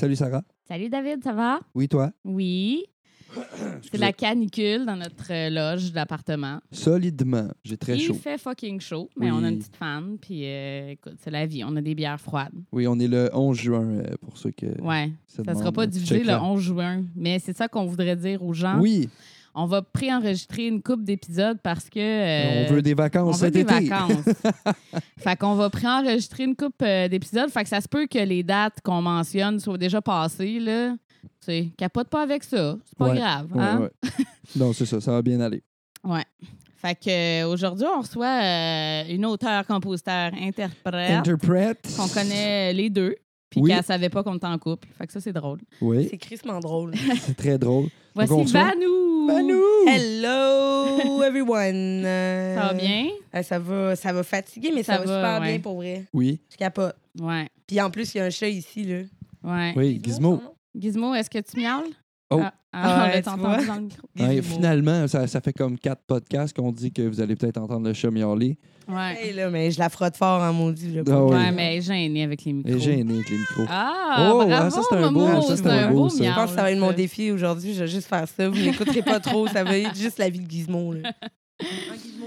salut Sarah. Salut David, ça va? Oui, toi? Oui. C'est la canicule dans notre euh, loge d'appartement. Solidement. J'ai très Il chaud. fait fucking chaud, mais Oui. on a une petite fan, puis euh, écoute, c'est la vie. On a des bières froides. Oui, on est le 11 juin euh, pour ceux que Ouais. Ça sera demandent. pas divisé le Check-la. 11 juin, mais c'est ça qu'on voudrait dire aux gens. Oui, On va préenregistrer une coupe d'épisodes parce que. euh, on veut des on vacances veut cet des été. vacances. fait qu'on va préenregistrer une coupe euh, d'épisodes. Fait que ça se peut que les dates qu'on mentionne soient déjà passées, là. Tu sais, capote pas avec ça. C'est pas Ouais. grave. Ouais, hein? ouais. non, c'est ça, ça va bien aller. Ouais. Fait que euh, aujourd'hui, on reçoit euh, une auteure, compositeur, interprète Interprète. qu'on connaît les deux, puis Oui. qu'elle savait pas qu'on était en couple. Fait que ça, c'est drôle. Oui, C'est crissement drôle. c'est très drôle. Voici Vanou! Manu! Hello, everyone. Euh, Ça va bien? euh, ça va, ça va fatiguer, mais ça, Ça va, va, super ouais. bien pour vrai. Oui, Je capote. Ouais. Puis en plus, il y a un chat ici, là. Ouais. oui, Gizmo. Gizmo, est-ce que tu miaules? Oh. Ah, ah, Ouais, on entendu vois? dans le micro. Ouais, finalement, ça, ça fait comme quatre podcasts qu'on dit que vous allez peut-être entendre le chat miauler. Ouais. Hey, là, mais je la frotte fort en maudit. Là, Ah oui. Ouais, mais gênée avec les micros. Gêné avec les micros. Ah, Oh, bravo, ah, ça, c'est un beau- ça, c'est un un beau beau, ça. Je pense que ça va être mon défi aujourd'hui. Je vais juste faire ça. Vous n'écouterez pas trop. Ça va être juste la vie de Gizmo. Là. Ah, Gizmo.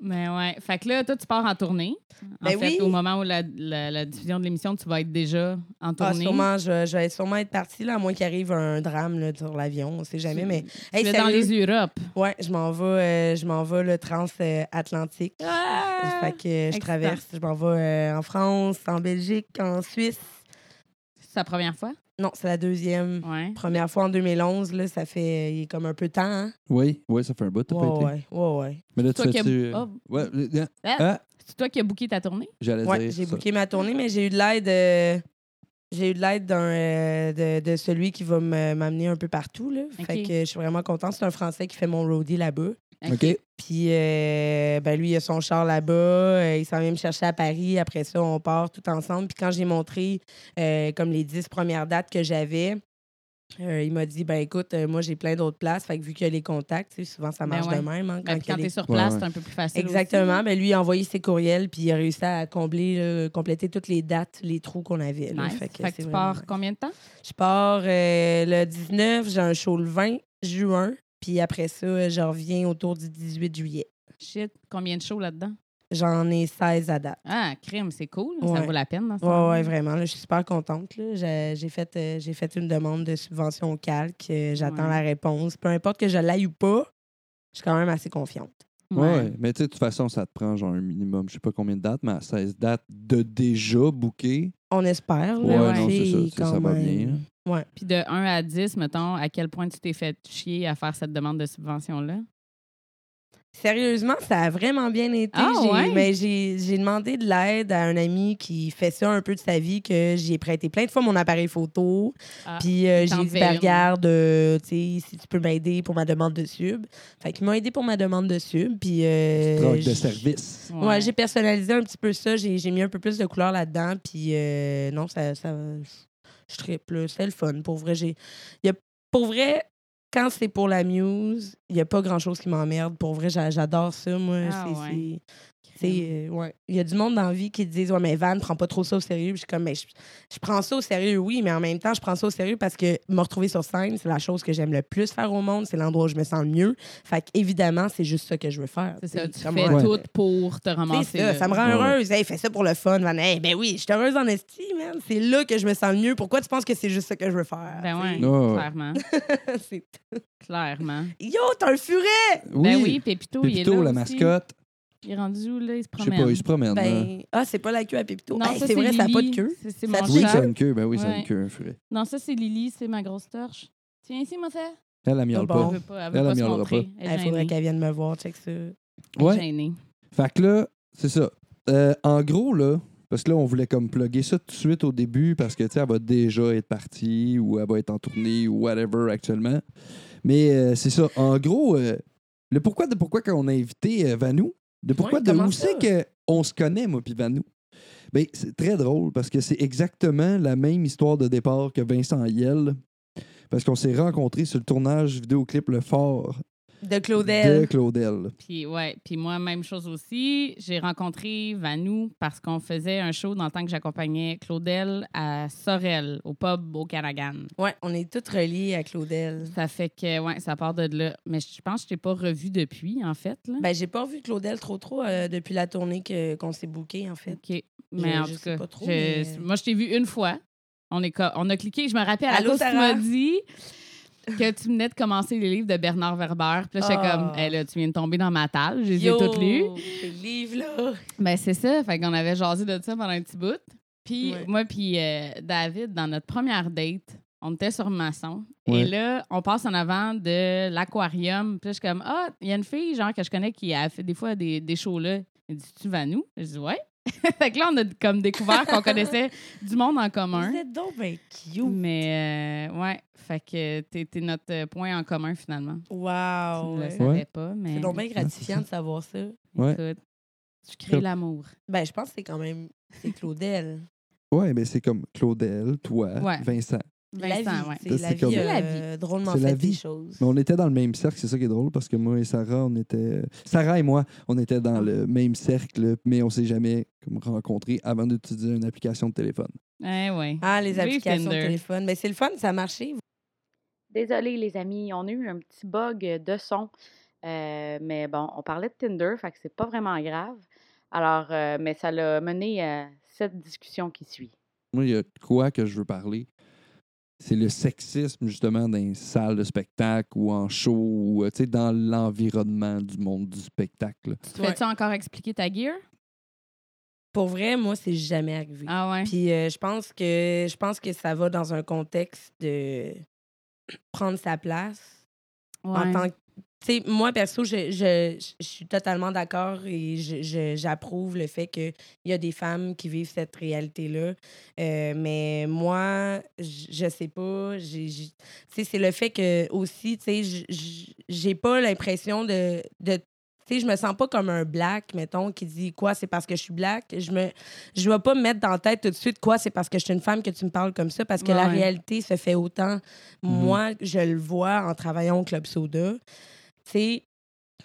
Mais ouais. Fait que là, toi, tu pars en tournée. En Ben fait, oui. au moment où la, la- la diffusion de l'émission, tu vas être déjà en Ah, tournée. sûrement, je, je vais sûrement être partie, là, à moins qu'il arrive un drame là, sur l'avion. On sait jamais, mais... Tu Hey, es dans les Europes. Ouais, je m'en vais, euh, je m'en vais le transatlantique. Ah! Fait que euh, je traverse, je m'en vais euh, en France, en Belgique, en Suisse. C'est ta première fois? Non, c'est la deuxième. Ouais. Première fois en 2011, là, ça fait il est comme un peu de temps. Hein? Oui, oui, ça fait un bout, t'as Ouais, pas été. ouais, ouais, ouais. Mais là, tu euh, Oh. Ouais, euh, Ah, ah, C'est toi qui as booké ta tournée? j'allais Ouais, dire j'ai booké ma tournée, mais j'ai eu de l'aide. euh, j'ai eu de l'aide euh, de, de celui qui va me- m'amener un peu partout. Là. Fait que je suis vraiment contente. C'est un Français qui fait mon roadie là-bas. OK. Puis, euh, ben lui, il a son char là-bas. euh, il s'en vient me chercher à Paris. Après ça, on part tout ensemble. Puis quand j'ai montré euh, comme les dix premières dates que j'avais, euh, il m'a dit, ben écoute, euh, moi, j'ai plein d'autres places. Fait que vu qu'il y a les contacts, souvent, ça Ben marche ouais. de même. hein, Ben, quand quand t'es les- sur place, ouais. c'est un peu plus facile. Exactement. aussi. Ben, lui, il a envoyé ses courriels, puis il a réussi à combler, là, compléter toutes les dates, les trous qu'on avait. là. Nice. Fait que Fait que c'est tu pars nice. combien de temps? Je pars euh, le 19, j'ai un show le 20 juin, puis après ça, je reviens autour du 18 juillet. Shit, combien de shows là-dedans? J'en ai 16 à date. Ah, crime, c'est cool. Ça Ouais. vaut la peine. Dans ce Ouais, vraiment. là, je suis super contente. là. J'ai fait, euh, j'ai fait une demande de subvention au calque. euh, J'attends Ouais. la réponse. Peu importe que je l'aille ou pas, je suis quand même assez confiante. Ouais, ouais. mais tu sais, de toute façon, ça te prend genre un minimum, je sais pas combien de dates, mais à 16 dates de déjà booké. On espère. Ouais, là, non, c'est ça, va bien, Ouais. Puis de 1 à 10, mettons, à quel point tu t'es fait chier à faire cette demande de subvention-là? Sérieusement, ça a vraiment bien été. Ah, J'ai- ouais? mais j'ai j'ai demandé de l'aide à un ami qui fait ça un peu de sa vie, que j'ai prêté plein de fois mon appareil photo. Ah, Puis euh, j'ai dit, ben, regarde, euh, tu sais, si tu peux m'aider pour ma demande de sub. Fait qu'ils m'ont aidé pour ma demande de sub. Puis. euh, de service. Ouais, j'ai personnalisé un petit peu ça. J'ai j'ai mis un peu plus de couleur là-dedans. Puis euh, non, ça, ça, je trippe. là. C'est le fun. Pour vrai, j'ai. il Y a, pour vrai, quand c'est pour la muse, il n'y a pas grand-chose qui m'emmerde. Pour vrai, j'a- j'adore ça. Moi, Ah, c'est. ouais. Euh, ouais. Il y a du monde dans la vie qui disent Ouais, mais Van, prends pas trop ça au sérieux. Puis je suis comme, mais je, je prends ça au sérieux, oui, mais en même temps, je prends ça au sérieux parce que me retrouver sur scène, c'est la chose que j'aime le plus faire au monde. C'est l'endroit où je me sens le mieux. Fait évidemment, c'est juste ça que je veux faire. C'est ça, tu fais tout pour te c'est ramasser. ça, ça me rend Ouais. heureuse. Hey, fais ça pour le fun, Van. Hey, ben oui, je suis heureuse en esti, man. C'est là que je me sens le mieux. Pourquoi tu penses que c'est juste ça que je veux faire? Ben ouais, ouais. clairement. c'est- clairement. Yo, t'as un furet! Ben oui, Pépito, il est Pépito, là la aussi. mascotte. Il est rendu où, là? Il se Je sais promène. pas, il se promène. Ben, ah, c'est pas la queue à Pépito. Non, Hey, ça, c'est vrai, ça n'a pas de Lily. queue. C'est- mon Oui, chat. ça a une queue. Ben oui, ça a une queue, un furet. Non, ça, c'est Lily, c'est ma grosse torche. Tiens ici, ma sœur. Elle, la miaule Bon. pas. Elle veut pas, elle veut Elle, pas elle se miaulera montrer. pas. Elle Il est faudrait gênée. qu'elle vienne me voir, check ça. Elle Ouais. gênée. Fait que là, c'est ça. Euh, en gros, là, parce que là, on voulait comme plugger ça tout de suite au début parce que, tu sais, elle va déjà être partie ou elle va être en tournée ou whatever actuellement. Mais euh, c'est ça. En gros, euh, le pourquoi de pourquoi qu'on a invité euh, Vanou, de pourquoi? Ouais, de où c'est qu'on se connaît, moi, puis Vanou? Ben, c'est très drôle parce que c'est exactement la même histoire de départ que Vincent Yel. Parce qu'on s'est rencontrés sur le tournage vidéoclip Le Fort De de Claudel. Claudel. Puis, ouais. Puis moi, même chose aussi. J'ai rencontré Vanou parce qu'on faisait un show dans le temps que j'accompagnais Claudel à Sorel, au pub au Caragan. Ouais, on est toutes reliées à Claudel. Ça fait que, ouais, ça part de là. Mais je pense que je t'ai pas revu depuis, en fait. Là. Ben, j'ai pas revu Claudel trop trop euh, depuis la tournée que- qu'on s'est bookée, en fait. OK. Mais Je- en je tout sais cas, pas trop, je- mais- moi, je t'ai vu une fois. On, est co- on a cliqué. Je me rappelle, à cause tu m'as dit que tu venais de commencer les livres de Bernard Werber. Puis là, j'étais Ah. comme, hey, là, tu viens de tomber dans ma table. Je les ai Yo, toutes lues. ces livres-là. Ben, c'est ça. Fait qu'on avait jasé de ça pendant un petit bout. Puis Ouais. moi, puis euh, David, dans notre première date, on était sur Masson. Ouais. Et là, on passe en avant de l'aquarium. Puis là, je suis comme, ah, il y a une fille, genre, que je connais qui a fait des fois des, des shows là. Elle dit, tu vas nous? Je dis, ouais. fait que là, on a comme découvert qu'on connaissait du monde en commun. Vous êtes donc ben cute. Mais, euh, ouais. Fait que t'es notre point en commun, finalement. Wow. tu ne le savais Ouais. pas, mais. C'est donc bien gratifiant de savoir ça. Ouais. Écoute, tu crées l'amour. Ben, je pense que c'est quand même. C'est Claudel. Ouais, mais c'est comme Claudel, toi, Ouais. Vincent. La Vincent, vie. ouais. C'est Ça, la vie. comme- C'est la euh, drôlement C'est la des vie. choses. Mais on était dans le même cercle, c'est ça qui est drôle, parce que moi et Sarah, on était. Sarah et moi, on était dans le même cercle, mais on s'est jamais comme, rencontrés avant d'utiliser une application de téléphone. Eh ouais. Ah, les applications de téléphone. Mais c'est le fun, ça a marché. Désolée, les amis, on a eu un petit bug de son. Euh, mais bon, on parlait de Tinder, fait que c'est pas vraiment grave. Alors, euh, mais ça l'a mené à cette discussion qui suit. Moi, il y a de quoi que je veux parler. C'est le sexisme, justement, dans les salles de spectacle ou en show, ou euh, tu sais, dans l'environnement du monde du spectacle. Tu te fais-tu encore expliquer ta gear? Pour vrai, moi, c'est jamais arrivé. Ah ouais? Puis euh, je pense que je pense que ça va dans un contexte de prendre sa place en tant que tu sais, moi, perso, je, je, je suis totalement d'accord et je- je- j'approuve le fait qu'il y a des femmes qui vivent cette réalité-là. Euh, mais moi, je, je sais pas. c'est le fait que aussi, j'ai pas l'impression de. de tu sais, je me sens pas comme un black, mettons, qui dit quoi, c'est parce que je suis black. Je me, je vais pas me mettre dans la tête tout de suite quoi, c'est parce que je suis une femme que tu me parles comme ça, parce que Ouais, la réalité se fait autant. Mhm. Moi, je le vois en travaillant au Club Soda. Sais,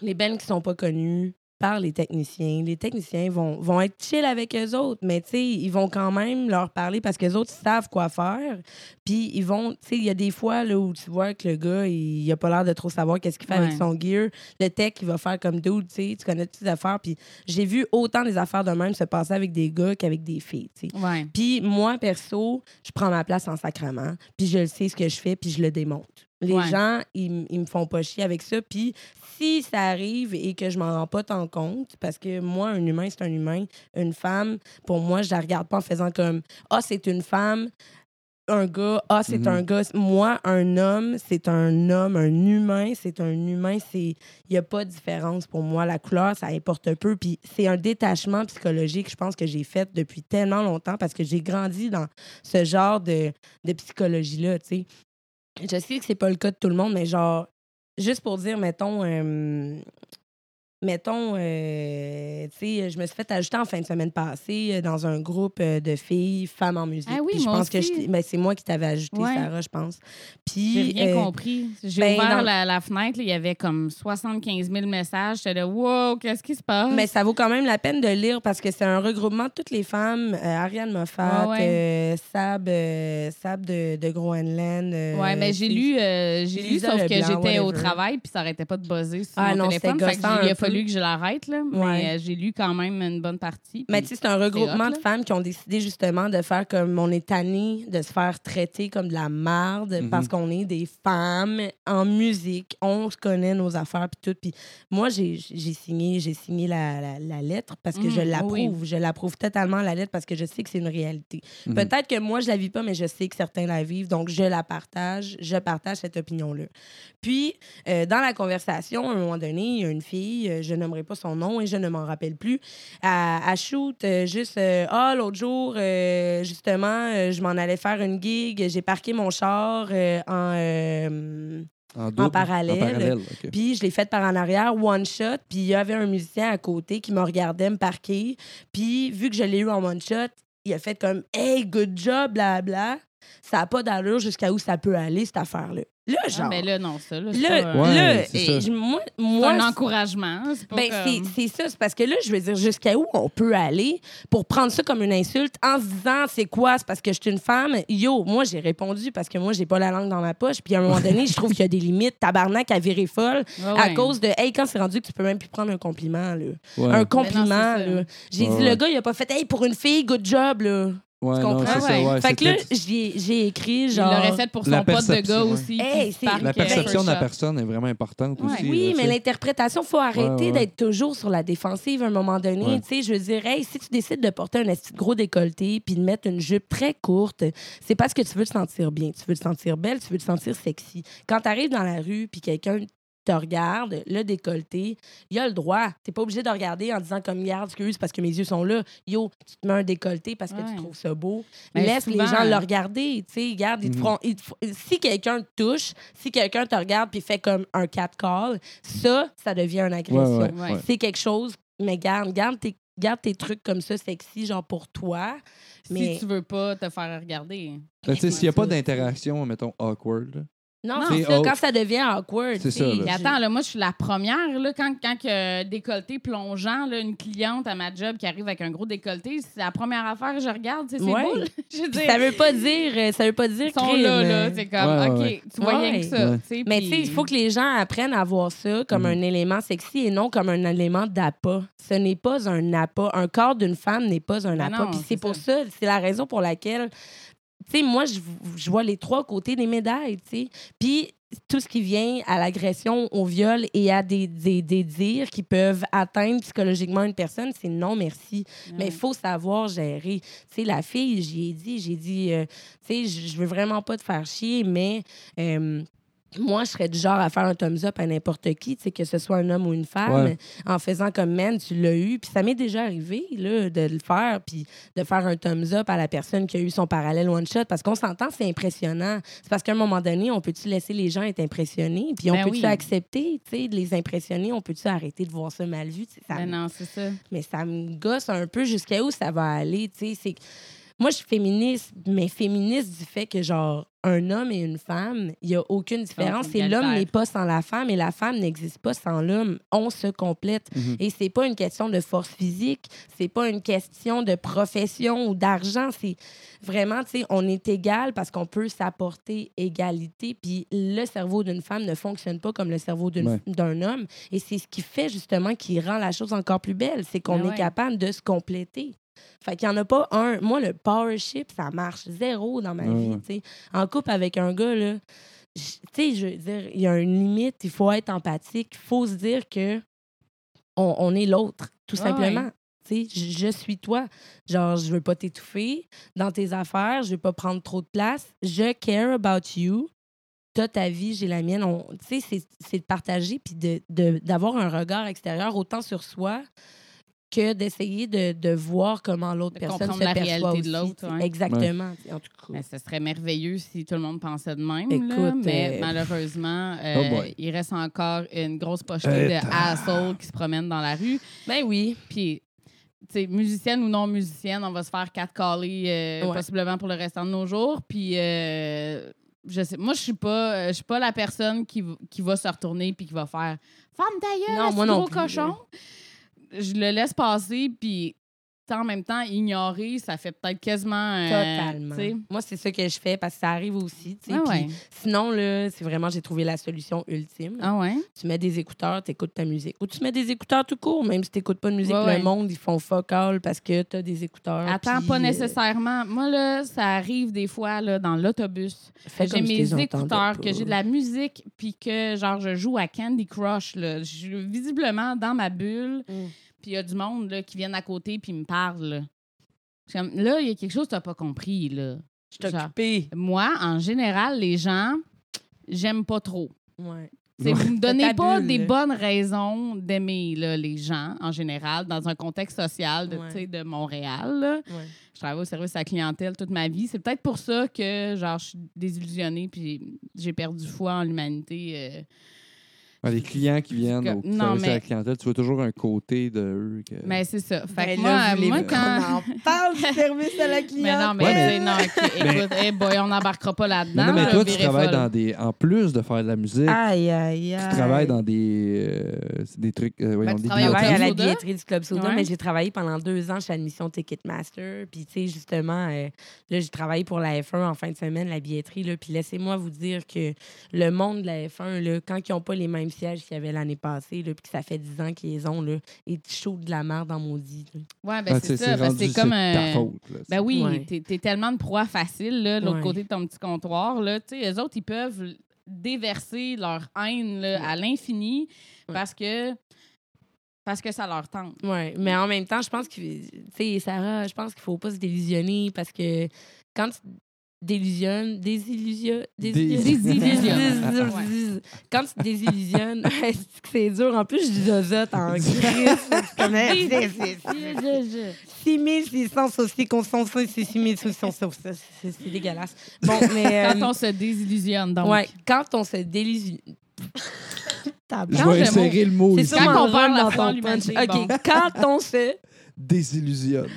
les bands qui sont pas connus par les techniciens, les techniciens vont, vont être chill avec eux autres, mais tu sais, ils vont quand même leur parler parce que les autres savent quoi faire. Puis ils vont, tu sais, il y a des fois là, où tu vois que le gars, il, il a pas l'air de trop savoir qu'est-ce qu'il fait avec son gear. Le tech, il va faire comme dude, tu sais, tu connais toutes les affaires. Puis j'ai vu autant des affaires de même se passer avec des gars qu'avec des filles, tu sais. Ouais. Puis moi, perso, je prends ma place en sacrement, puis je le sais ce que je fais, puis je le démonte. Les Ouais. gens, ils, ils me font pas chier avec ça. Puis si ça arrive et que je m'en rends pas tant compte, parce que moi, un humain, c'est un humain. Une femme, pour moi, je la regarde pas en faisant comme « Ah, c'est une femme ». Un gars, ah, c'est Mhm. un gars. Moi, un homme, c'est un homme. Un humain, c'est un humain. C'est Il n'y a pas de différence pour moi. La couleur, ça importe peu. Puis c'est un détachement psychologique, je pense, que j'ai fait depuis tellement longtemps parce que j'ai grandi dans ce genre de, de psychologie-là, tu sais. Je sais que c'est pas le cas de tout le monde, mais genre, juste pour dire, mettons, euh, mettons, euh, tu sais, je me suis fait ajouter en fin de semaine passée euh, dans un groupe euh, de filles, femmes en musique. Ah oui, Puis je pense que je ben, c'est moi qui t'avais ajouté, Ouais. Sarah, je pense. J'ai Puis. rien euh, compris. J'ai ben, ouvert dans- la, la fenêtre, il y avait comme 75 000 messages. J'étais là, wow, qu'est-ce qui se passe? Mais ça vaut quand même la peine de lire parce que c'est un regroupement de toutes les femmes. Euh, Ariane Moffat, ouais. Sab, Sab de, de Groenland. ouais, mais j'ai c'est- lu, j'ai lu sauf que j'étais au travail puis ça arrêtait pas de buzzer sur Ah mon non, téléphone. c'était Fait que gossant j'ai- il un a fallu peu. que je l'arrête, là. Ouais. Mais euh, j'ai lu quand même une bonne partie. Mais tu sais, c'est un regroupement hot, de femmes qui ont décidé justement de faire comme on est tanné de se faire traiter comme de la marde Mhm. parce qu'on est des femmes en musique, on se connaît nos affaires puis tout. Puis moi, j'ai j'ai signé, j'ai signé la, la- la lettre parce que je l'approuve. oui. Je l'approuve totalement la lettre parce que je sais que c'est une réalité. Mhm. Peut-être que moi, je la vis pas, mais je sais que certains la vivent, donc je la partage. Je partage cette opinion-là. Puis, euh, dans la conversation, à un moment donné, il y a une fille, euh, je nommerai pas son nom et je ne m'en rappelle plus, elle shoot euh, juste euh, Ah, l'autre jour, euh, justement, je m'en allais faire une gig, j'ai parqué mon char en. En, double, parallèle. En parallèle, OK. puis je l'ai fait par en arrière, one shot. Puis il y avait un musicien à côté qui me regardait me parquer. Puis vu que je l'ai eu en one shot, il a fait comme Hey, good job, blabla. Ça n'a pas d'allure jusqu'à où ça peut aller, cette affaire-là. Là, Ah, genre. mais là, non, ça. Là, c'est Là, pas, Ouais, là, c'est ça. je- moi, c'est moi un encouragement. C'est pas Ben, c'est- comme... c'est ça. C'est parce que là, je veux dire, jusqu'à où on peut aller pour prendre ça comme une insulte en se disant, c'est quoi? C'est parce que je suis une femme? Yo, moi, j'ai répondu parce que moi, j'ai pas la langue dans ma poche. Puis à un moment donné, je trouve qu'il y a des limites. Tabarnak à virer folle Ouais, à ouais. cause de, hey, quand c'est rendu que tu peux même plus prendre un compliment, là. Ouais. Un compliment, c'est ça. là. J'ai Ouais, dit, ouais. le gars, il a pas fait, hey, pour une fille, good job, là. Ouais, tu non, comprends? c'est ça, Ouais. ouais, fait que là, j'ai j'ai écrit, Il genre. l'aurait fait pour son La pote de gars aussi. Hey, La euh, perception de la personne est vraiment importante Ouais. aussi. Oui, là, mais l'interprétation, faut arrêter ouais. d'être toujours sur la défensive à un moment donné. Ouais. Tu sais, je veux dire, hey, si tu décides de porter un de gros décolleté puis de mettre une jupe très courte, c'est parce que tu veux te sentir bien, tu veux te sentir belle, tu veux te sentir sexy. Quand tu arrives dans la rue puis quelqu'un te regarde, le décolleté, il a le droit. T'es pas obligé de regarder en disant comme garde, excuse, parce que mes yeux sont là. Yo, tu te mets un décolleté parce que Ouais. tu trouves ça beau. Mais Laisse souvent- les gens le regarder. Tu sais, regarde, ils te Mhm. feront- ils te f- si quelqu'un te touche, si quelqu'un te regarde puis fait comme un cat call, ça, ça devient une agression. Ouais, Ouais. ouais. C'est quelque chose, mais garde, garde tes, garde tes trucs comme ça sexy, genre pour toi. Mais Si tu veux pas te faire regarder. Ben, tu sais, s'il n'y a pas d'interaction, mettons, awkward. Non, Non, c'est ça, quand ça devient awkward. C'est ça, là. Attends, là, moi, je suis la première, là, quand, quand que décolleté plongeant, là, une cliente à ma job qui arrive avec un gros décolleté, c'est la première affaire que je regarde, c'est Ouais. beau, là. Je dire, ça veut pas dire, euh, ça veut pas dire ils sont crime, là, là, euh. c'est comme, Ouais, OK, ouais. tu vois rien que ça, Mais tu sais, il faut que les gens apprennent à voir ça comme Mhm. un élément sexy et non comme un élément d'appât. Ce n'est pas un appât. Un corps d'une femme n'est pas un Ben appât. Puis c'est c'est pour ça. ça, c'est la raison pour laquelle, tu sais, moi, je, je vois les trois côtés des médailles, tu sais. Puis tout ce qui vient à l'agression, au viol et à des, des, des dires qui peuvent atteindre psychologiquement une personne, c'est non merci. Mais il faut savoir gérer. Tu sais, la fille, j'y ai dit, j'ai dit, euh, tu sais, je veux vraiment pas te faire chier, mais euh, moi, je serais du genre à faire un thumbs up à n'importe qui, tu sais, que ce soit un homme ou une femme, Ouais. en faisant comme man, tu l'as eu. Puis ça m'est déjà arrivé, là, de le faire, puis de faire un thumbs up à la personne qui a eu son parallèle one shot, parce qu'on s'entend, c'est impressionnant. C'est parce qu'à un moment donné, on peut-tu laisser les gens être impressionnés, puis on Ben peut-tu oui. accepter, tu sais, de les impressionner, on peut-tu arrêter de voir ça mal vu, ça Ben non, c'est ça. mais ça me gosse un peu jusqu'à où ça va aller. tu sais. C'est... Moi, je suis féministe, mais féministe du fait que, genre, un homme et une femme, il n'y a aucune différence. c'est Et l'homme n'est pas sans la femme et la femme n'existe pas sans l'homme. On se complète. Mhm. Et c'est pas une question de force physique, c'est pas une question de profession ou d'argent. C'est vraiment, tu sais, on est égal parce qu'on peut s'apporter égalité. Puis le cerveau d'une femme ne fonctionne pas comme le cerveau d'une- Ouais. d'un homme. Et c'est ce qui fait justement qui rend la chose encore plus belle. C'est qu'on Ben est capable de se compléter. Fait qu'il n'y en a pas un. Moi, le power ship, ça marche zéro dans ma vie. En couple avec un gars, là, tu sais, je veux dire, il y a une limite, il faut être empathique, il faut se dire que on, on est l'autre, tout simplement. Je, je suis toi. Genre, je veux pas t'étouffer dans tes affaires, je veux pas prendre trop de place. Je care about you. T'as ta vie, j'ai la mienne. Tu sais, c'est- de partager puis de- de- d'avoir un regard extérieur autant sur soi que d'essayer de, de voir comment l'autre personne comprendre se la perçoit réalité de l'autre, ouais. Exactement. En tout cas. Ce serait merveilleux si tout le monde pensait de même. là, Écoute, mais euh, malheureusement, euh, Oh il reste encore une grosse pochette de assholes qui se promènent dans la rue. Ben oui. Puis, tu sais, musicienne ou non musicienne, on va se faire catcaller euh, Ouais. possiblement pour le restant de nos jours. Puis, euh, je sais, moi, je suis pas, euh, je suis pas la personne qui, qui va se retourner puis qui va faire Femme d'ailleurs, Non, moi non gros cochon. Je le laisse passer, puis en même temps, ignorer, ça fait peut-être quasiment. euh, Totalement. Moi, c'est ça que je fais parce que ça arrive aussi. Ah ouais. Sinon, là, c'est vraiment, j'ai trouvé la solution ultime. Ah ouais? Tu mets des écouteurs, tu écoutes ta musique. Ou tu mets des écouteurs tout court, même si tu n'écoutes pas de musique. Ouais. Le monde, ils font fuck all parce que tu as des écouteurs. Attends, pas euh, nécessairement. Moi, là, ça arrive des fois là, dans l'autobus. J'ai mes écouteurs, que j'ai de la musique, puis que, genre, je joue à Candy Crush. Là. Je visiblement dans ma bulle, Mm. Puis il y a du monde là, qui viennent à côté, puis me parle. Là, il y a quelque chose que tu n'as pas compris. Là. Je suis occupée. Moi, en général, les gens, j'aime pas trop. Ouais. Vous me donnez pas bulle, des là. bonnes raisons d'aimer les gens, en général, dans un contexte social de, Ouais. de Montréal. là. Ouais. Je travaille au service à la clientèle toute ma vie. C'est peut-être pour ça que genre, je suis désillusionnée puis j'ai perdu foi en l'humanité. euh, les clients qui viennent au non, service à la clientèle, tu vois toujours un côté de eux. Que... Mais c'est ça. Fait Ben que là, moi, moi, quand. en parle du service à la clientèle. Mais non, mais, Ouais, non, ok, écoute, eh boy, on n'embarquera pas là-dedans. Non, non, mais toi, tu travailles folle. dans des. En plus de faire de la musique, Aïe, aïe, aïe. tu travailles dans des. euh, des trucs. euh, voyons, Ben, tu des travailles à la billetterie du Club Soda, Ouais. mais j'ai travaillé pendant deux ans chez Admission Ticketmaster. Puis, tu sais, justement, euh, là, j'ai travaillé pour la F1 en fin de semaine, la billetterie. Là, puis, laissez-moi vous dire que le monde de la F1, là, quand ils n'ont pas les mêmes sièges qu'il y avait l'année passée, là, puis que ça fait dix ans qu'ils ont, là, ils te chauffent de la merde dans maudit. là. Ouais, ben Ah, c'est tu ça. c'est comme ta un. faute. là, Ben oui, Ouais. t'es tellement de proie facile, là, de l'autre Ouais. côté de ton petit comptoir. Là, tu sais, eux autres, ils peuvent déverser leur haine là, à l'infini Ouais. parce que parce que ça leur tente. Ouais, mais en même temps, je pense que, tu sais, Sarah, je pense qu'il faut pas se délusionner parce que quand tu délusionnes, désillusionnes, Désillusionnes. quand tu te désillusionnes, c'est dur. En plus, je dis zozote en gris. C'est comme, hey, c'est- c'est- c'est- 6600 saucisses concentrées, c'est 6600 saucisses. C'est dégueulasse. Bon, mais. Quand euh, on se désillusionne, donc. Ouais, quand on se désillusionne. Je vais de insérer le mot C'est Quand on parle run la OK, bon. quand on se Désillusionne.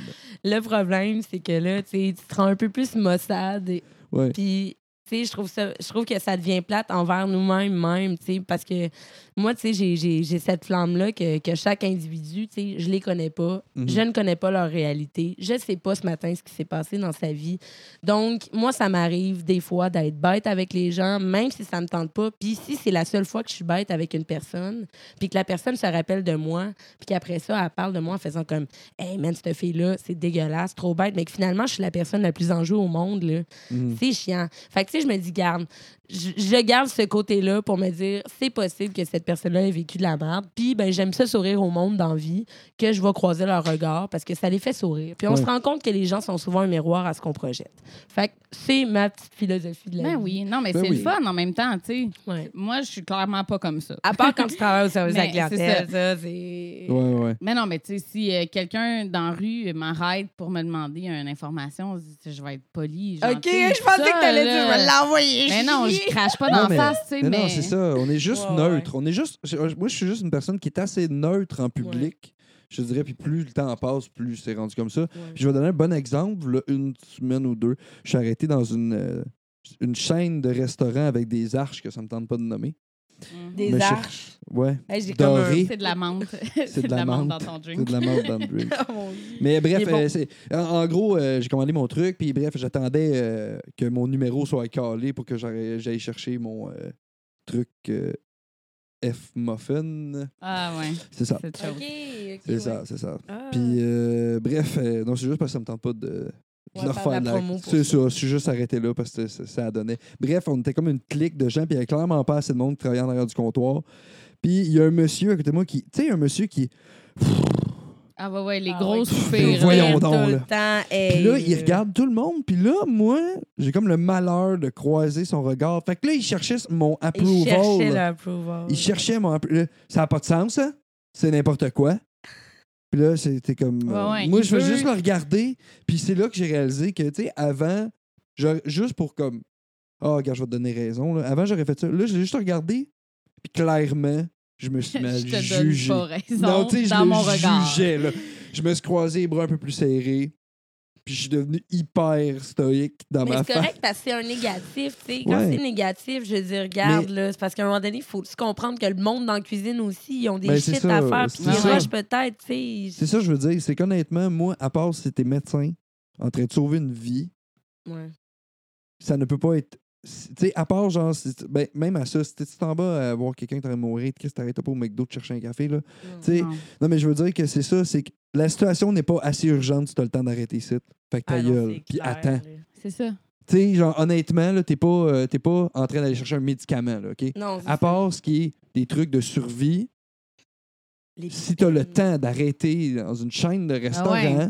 Le problème, c'est que là, tu te rends un peu plus maussade. et- Ouais. Puis, tu sais, je trouve ça, je trouve que ça devient plate envers nous-mêmes, même, tu sais, parce que moi, tu sais, j'ai- cette flamme-là que, que chaque individu, tu sais, je les connais pas. Mhm. Je ne connais pas leur réalité. Je sais pas ce matin ce qui s'est passé dans sa vie. Donc, moi, ça m'arrive des fois d'être bête avec les gens, même si ça me tente pas. Puis si c'est la seule fois que je suis bête avec une personne, puis que la personne se rappelle de moi, puis qu'après ça, elle parle de moi en faisant comme Hey man, cette fille-là, c'est dégueulasse, trop bête, mais que finalement, je suis la personne la plus en jeu au monde, là. Mhm. C'est chiant. Fait que, tu sais, je me dis, garde, je, je garde ce côté-là pour me dire, c'est possible que cette personne-là ait vécu de la merde. Puis, ben, j'aime ça sourire au monde d'envie, que je vais croiser leur regard parce que ça les fait sourire. Puis, on se rend compte que les gens sont souvent un miroir à ce qu'on projette. Fait que c'est ma petite philosophie de la Ben vie. oui, non, mais Ben c'est oui. le fun en même temps, tu sais. Ouais. Moi, je suis clairement pas comme ça. À part quand tu travailles au service à la Mais c'est clientèle, ça, c'est. Ouais, ouais. Mais non, mais tu sais, si euh, quelqu'un dans la rue m'arrête pour me demander une information, je vais être poli. OK, je pensais que t'allais dire, je vais l'envoyer. Mais non, je crache pas la face, tu sais, Non, mais. non, c'est ça. On est juste Ouais, neutre. On est juste. je- Moi, je suis juste une personne qui est assez neutre en public. Je dirais, puis plus le temps passe, plus c'est rendu comme ça. Puis je vais donner un bon exemple. là, une semaine ou deux, je suis arrêté dans une, euh, une chaîne de restaurants avec des arches que ça me tente pas de nommer. Mhm. Des Mais je- arches. Ouais. Hey, j'ai comme un- Doré. C'est de la menthe. c'est de, la menthe dans ton C'est drink. de la menthe dans le drink. Oh, mon Dieu. Mais bref, Il est bon. euh, c'est- en, en gros, euh, j'ai commandé mon truc, puis bref, j'attendais euh, que mon numéro soit calé pour que j'aille j'aille chercher mon euh, truc euh, F-Muffin. Ah ouais, C'est ça. cette chose. OK, OK. C'est ouais. ça, c'est ça. Ah. Puis euh, bref, euh, non, c'est juste parce que ça me tente pas de, la promo C'est ça. ça, je suis juste arrêté là parce que ça, ça a donné. Bref, on était comme une clique de gens, puis il y avait clairement pas assez de monde qui travaillait en arrière du comptoir. Puis il y a un monsieur à côté de moi qui. Tu sais, un monsieur qui. Ah ouais, ouais, les Ah gros ouais, soupirs. Ben, voyons là. donc, là. le temps. Puis là, il regarde tout le monde. Puis là, moi, j'ai comme le malheur de croiser son regard. Fait que là, il cherchait mon Il approval. cherchait l'approval. Il cherchait mon approval. Ça n'a pas de sens, ça. C'est n'importe quoi. Puis là, c'était comme. Ouais, euh, ouais, moi, je veux juste le regarder. Puis c'est là que j'ai réalisé que, tu sais, avant, juste pour comme. Ah, regarde, je vais te donner raison. là. Avant, j'aurais fait ça. Là, j'ai juste regardé. Puis clairement, je me suis mal Je te donne jugé. pas raison Non, tu sais, je mon regard. jugeais, là. Je me suis croisé les bras un peu plus serrés. Puis je suis devenu hyper stoïque dans Mais ma c'est correct parce que c'est un négatif, tu sais. Quand Ouais. c'est négatif, je veux dire, regarde, là, c'est parce qu'à un moment donné, il faut se comprendre que le monde dans la cuisine aussi, ils ont des Ben, shit ça, à faire, puis ils rushent peut-être, tu sais. C'est ça, que je veux dire. C'est qu'honnêtement, moi, à part si t'es médecin en train de sauver une vie, Ouais. ça ne peut pas être. Tu sais, à part, genre, ben, même à ça, si tu t'en vas à voir quelqu'un qui t'aurait mourir, Chris, t'arrêtes pas au McDo de chercher un café, là. Tu sais, Non. non, mais je veux dire que c'est ça, c'est que la situation n'est pas assez urgente si t'as le temps d'arrêter ici. Fait que ta Ah non, gueule, c'est puis clair, attends. là. C'est ça. Tu sais, genre, honnêtement, là, t'es pas, euh, t'es pas en train d'aller chercher un médicament, là, OK? Non, c'est À ça. part ce qui est des trucs de survie, Les si t'as le temps d'arrêter dans une chaîne de restaurants, ouais.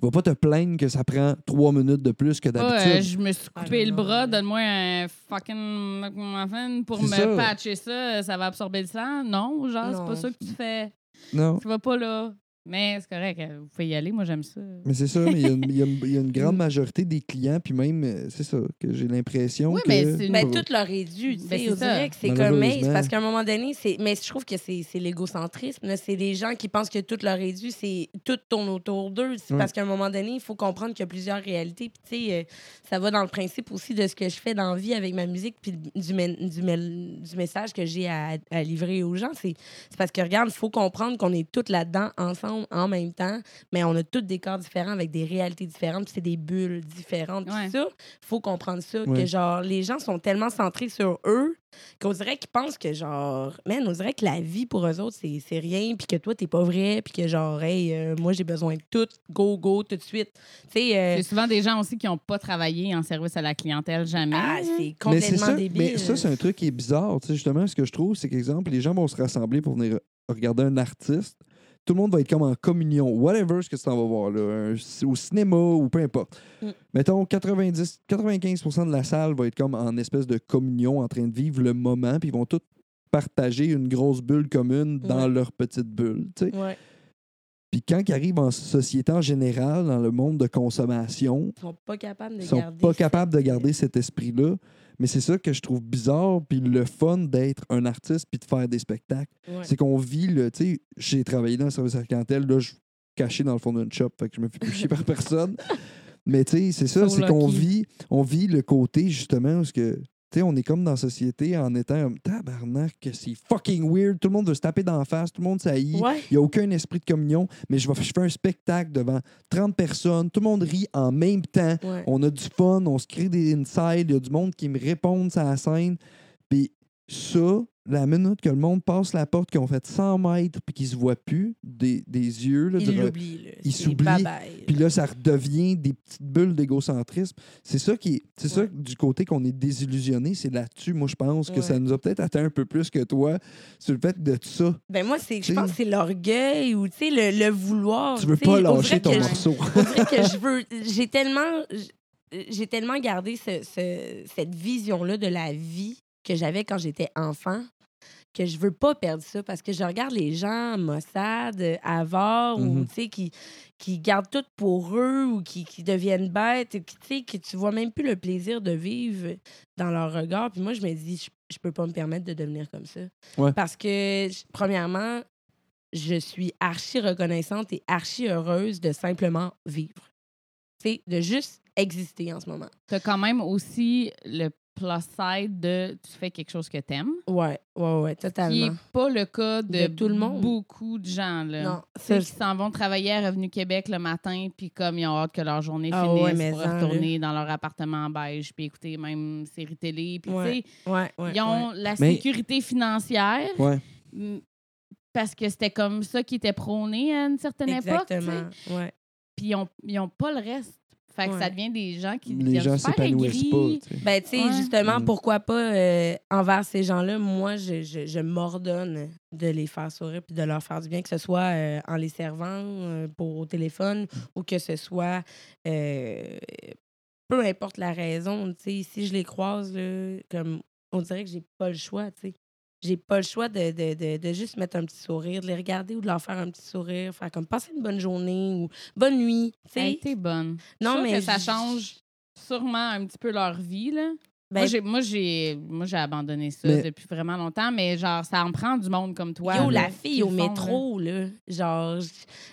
va pas te plaindre que ça prend trois minutes de plus que Pas, d'habitude. euh, je me suis Ah, coupé non, le bras, non. donne-moi un fucking McMuffin pour C'est me ça. patcher ça, ça va absorber le sang. Non, genre, c'est Non. pas ça que tu fais. Non. Tu vas pas là. Mais c'est correct, euh, vous pouvez y aller. Moi, j'aime ça. Mais c'est ça, mais il y, a une- y y a grande majorité des clients, puis même, euh, c'est ça, que j'ai l'impression Oui, que... mais c'est une- Ben, tout leur est dû. tu Ben, sais, c'est que c'est comme. Mais parce qu'à un moment donné, c'est. Mais je trouve que c'est c'est l'égocentrisme. là. C'est les gens qui pensent que tout leur est dû, c'est tout tourne autour d'eux. C'est Ouais. parce qu'à un moment donné, il faut comprendre qu'il y a plusieurs réalités. Puis, tu sais, euh, ça va dans le principe aussi de ce que je fais dans la vie avec ma musique, puis du, du, message que j'ai à, à livrer aux gens. C'est c'est parce que, regarde, il faut comprendre qu'on est toutes là-dedans, ensemble, en même temps, mais on a tous des corps différents avec des réalités différentes, puis c'est des bulles différentes. Puis Ouais. ça, faut comprendre ça, Ouais. que genre, les gens sont tellement centrés sur eux qu'on dirait qu'ils pensent que genre, man, on dirait que la vie pour eux autres, c'est c'est rien, puis que toi, t'es pas vrai, puis que genre, hey, euh, moi, j'ai besoin de tout, go, go, tout de suite. Tu euh, C'est souvent des gens aussi qui n'ont pas travaillé en service à la clientèle jamais. ah, c'est Mais complètement ça, débile. mais ça, c'est un truc qui est bizarre. Tu sais, justement, ce que je trouve, c'est qu'exemple, les gens vont se rassembler pour venir regarder un artiste. Tout le monde va être comme en communion, whatever ce que tu en vas voir, là, un- au cinéma ou peu importe. Mm. Mettons, 90, 95% de la salle va être comme en espèce de communion, en train de vivre le moment, puis ils vont tous partager une grosse bulle commune dans Ouais. leur petite bulle. tu sais. Ouais. Puis quand ils arrivent en société en général, dans le monde de consommation, Ils sont pas capables de ils sont garder. pas capables de garder cet esprit-là. Mais c'est ça que je trouve bizarre, puis le fun d'être un artiste puis de faire des spectacles. Ouais. C'est qu'on vit, le, tu sais, j'ai travaillé dans le service à la clientèle, là, je suis caché dans le fond d'une shop, fait que je me fais plus chier par personne. Mais tu sais, c'est ça, c'est qu'on vit, on vit le côté, justement, où ce que, on est comme dans la société en étant tabarnak, c'est fucking weird, tout le monde veut se taper d'en face, tout le monde s'haït. Ouais. Il n'y a aucun esprit de communion, mais je, vais, je fais un spectacle devant 30 personnes, tout le monde rit en même temps. Ouais. On a du fun, on se crée des insides, il y a du monde qui me répond sur la scène. Puis ça, la minute que le monde passe la porte, qu'ils ont fait 100 mètres, puis qu'ils se voient plus des, des yeux, là, Ils l'oublient. ils s'oublient, puis là, ça redevient des petites bulles d'égocentrisme. C'est ça qui est, c'est ça Ouais. du côté qu'on est désillusionné, c'est là-dessus, moi, je pense que Ouais. ça nous a peut-être atteint un peu plus que toi sur le fait de ça. Ben moi, c'est, je pense que c'est l'orgueil ou tu sais, le, le vouloir. Tu veux pas lâcher ton morceau. Que je veux. J'ai tellement. J'ai tellement gardé ce- ce- cette vision-là de la vie que j'avais quand j'étais enfant que je veux pas perdre ça parce que je regarde les gens Mossad, Avare ou Mhm. tu sais qui qui gardent tout pour eux ou qui, qui deviennent bêtes et qui tu sais que tu vois même plus le plaisir de vivre dans leur regard puis moi je me dis je, je peux pas me permettre de devenir comme ça Ouais. parce que premièrement je suis archi reconnaissante et archi heureuse de simplement vivre. Tu sais, de juste exister en ce moment. Tu as quand même aussi le plus side de tu fais quelque chose que t'aimes. Ouais, ouais, ouais, Qui n'est totalement. pas le cas de, De tout le monde. beaucoup de gens. Là. Non, ça, qui s'en vont travailler à Revenu Québec le matin, puis comme ils ont hâte que leur journée Ah finisse ouais, pour retourner dans leur appartement en beige, puis écouter même série télé. Puis Ouais, tu sais, ouais, ouais. ils ont la Mais- sécurité financière Ouais. parce que c'était comme ça qui était prôné à une certaine époque. Exactement. Ouais. Puis ils ont, ils ont pas le reste. Fait que Ouais. ça devient des gens qui Les deviennent gens super s'épanouissent pas. tu sais. Ben, tu sais, Ouais. justement, Mm. pourquoi pas euh, envers ces gens-là, moi, je, je, je m'ordonne de les faire sourire puis de leur faire du bien, que ce soit euh, en les servant euh, pour au téléphone ou que ce soit euh, peu importe la raison, tu sais, si je les croise, là, comme on dirait que j'ai pas le choix, tu sais. J'ai pas le choix de, de, de, de juste mettre un petit sourire, de les regarder ou de leur faire un petit sourire, faire comme passer une bonne journée ou bonne nuit, tu Ça a sais. été bonne. Non, mais mais ça change sûrement un petit peu leur vie. Là. Ben, moi, j'ai, moi, j'ai, moi, j'ai abandonné ça Mais- depuis vraiment longtemps, mais genre, ça en prend du monde comme toi. Yo, là, la fille le au font, métro, là. Genre,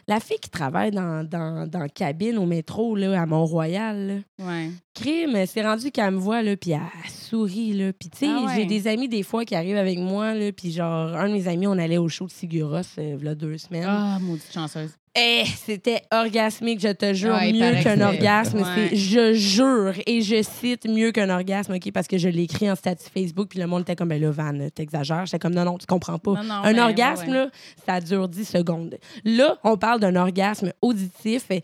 la fille qui travaille dans, dans, dans la cabine au métro, là, à Mont-Royal, là. Ouais. Crime, c'est rendu qu'elle me voit, là, puis elle sourit, là. Puis, tu sais, Ah ouais. j'ai des amis, des fois, qui arrivent avec moi, là, puis genre, un de mes amis, on allait au show de Siguros, euh, deux semaines. Ah, maudite chanceuse. Eh, c'était orgasmique, je te jure, Ouais, mieux qu'un orgasme. Ouais. C'est, je jure, et je cite mieux qu'un orgasme, OK, parce que je l'ai écrit en statut Facebook, puis le monde était comme, ben là, Van, t'exagères. J'étais comme, non, non, tu comprends pas. Non, non, un mais, orgasme, ouais, là, ça dure 10 secondes. Là, on parle d'un orgasme auditif et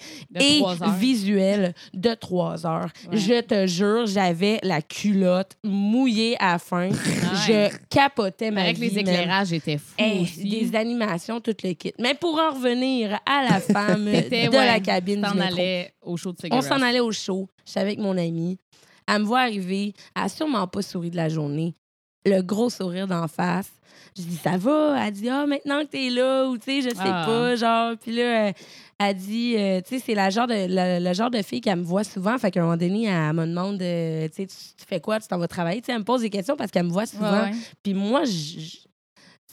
visuel de 3 heures. Je te jure, j'avais la culotte mouillée à la fin. Je capotais ma vie. les éclairages étaient fous Hey, des animations, tout le kit. Mais pour en revenir à la femme de ouais, la cabine du métro, allais au show de on cigarettes. s'en allait au show. J'étais avec mon amie. Elle me voit arriver. Elle a sûrement pas souri de la journée. le gros sourire d'en face. Je dis, ça va? Elle dit, ah, maintenant que t'es là, ou tu sais, je sais Ah. pas, genre. Puis là, euh, elle dit, euh, tu sais, c'est la genre de, la- le genre de fille qu'elle me voit souvent. Fait qu'à un moment donné, elle me demande, euh, tu sais, tu fais quoi? Tu t'en vas travailler? Tu sais, elle me pose des questions parce qu'elle me voit souvent. Puis moi, je.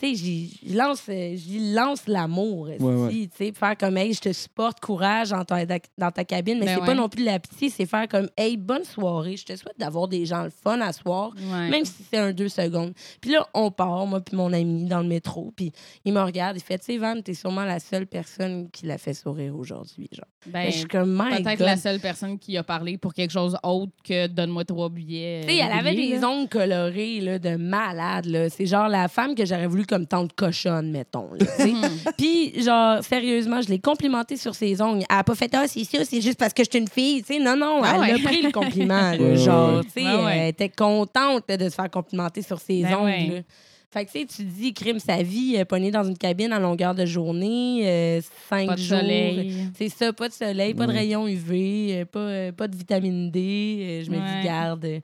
Je- tu sais, j'y j'y lance, euh, j'y lance l'amour. Ouais, Tu sais, faire comme, hey, je te supporte, courage dans ta, dans ta cabine. Mais Ben c'est ouais. pas non plus de la pitié, c'est faire comme, hey, bonne soirée. Je te souhaite d'avoir des gens le fun à soir, Ouais. même si c'est un deux secondes. Puis là, on part, moi puis mon ami, dans le métro. Puis il me regarde, il fait, tu sais, Van, t'es sûrement la seule personne qui l'a fait sourire aujourd'hui. Genre. Ben, je suis comme, Peut-être la seule personne qui a parlé pour quelque chose autre que donne-moi trois billets. Tu sais, elle avait réguliers, des ongles colorés là, de malade. là. C'est genre la femme que j'aurais voulu comme tante cochonne, mettons. sais. Puis, genre, sérieusement, je l'ai complimentée sur ses ongles. Elle a pas fait Ah, c'est ça, c'est juste parce que je suis une fille. Tu sais, non, non, Ah elle ouais. a pris le compliment. là, genre, tu sais, ouais. elle était contente de se faire complimenter sur ses Ben ongles. ouais. Fait que, tu sais, tu dis, crime sa vie, euh, pognée dans une cabine à longueur de journée, euh, cinq Pas de jours. soleil. C'est ça, pas de soleil, pas de rayons UV, euh, pas, euh, pas de vitamine D. Euh, je me Ouais. dis, garde, euh,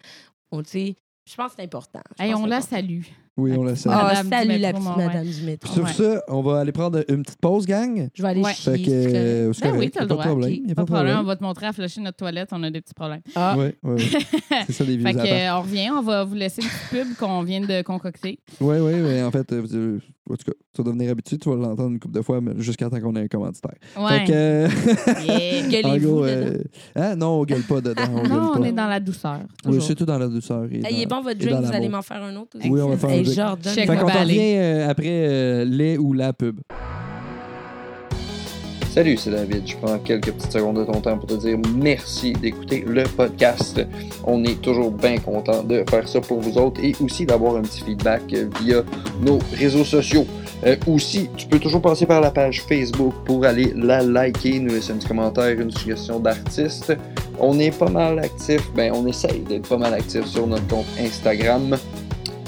on, tu sais, je pense que c'est important. Hey, on la salue. Oui, on le sait. Ah, salut la petite madame du métro. Sur ouais. ça, on va aller prendre une petite pause, gang. Je vais aller Ouais. chier. Fait que, c'est correct. euh, c'est Ben oui, correct, t'as le a pas de droit. problème. ok. y a Pas de problème, on va te montrer à flasher notre toilette. On a des petits problèmes. Ah, Oui, oui, oui. C'est ça, les vieux Fait que, apparts. euh, on revient, on va vous laisser une petite pub qu'on vient de concocter. Oui, oui, mais en fait, euh, en tout cas, tu vas devenir habitué, tu vas l'entendre une couple de fois, mais jusqu'à temps qu'on ait un commanditaire. Ouais. Fait que, euh, Yeah. en Gueulez-vous gros, euh, hein, non, on gueule pas dedans. On gueule Non, on pas. est dans la douceur. Oui, toujours. c'est tout dans la douceur. et Hey, il est dans- bon votre dans drink, vous allez m'en faire un autre aussi? Oui, on va faire un drink. Fait qu'on revient euh, après euh, les ou la pub. Salut, c'est David. Je prends quelques petites secondes de ton temps pour te dire merci d'écouter le podcast. On est toujours bien content de faire ça pour vous autres et aussi d'avoir un petit feedback via nos réseaux sociaux. Euh, aussi, tu peux toujours passer par la page Facebook pour aller la liker, nous laisser un petit commentaire, une suggestion d'artiste. On est pas mal actif, ben on essaye d'être pas mal actif sur notre compte Instagram.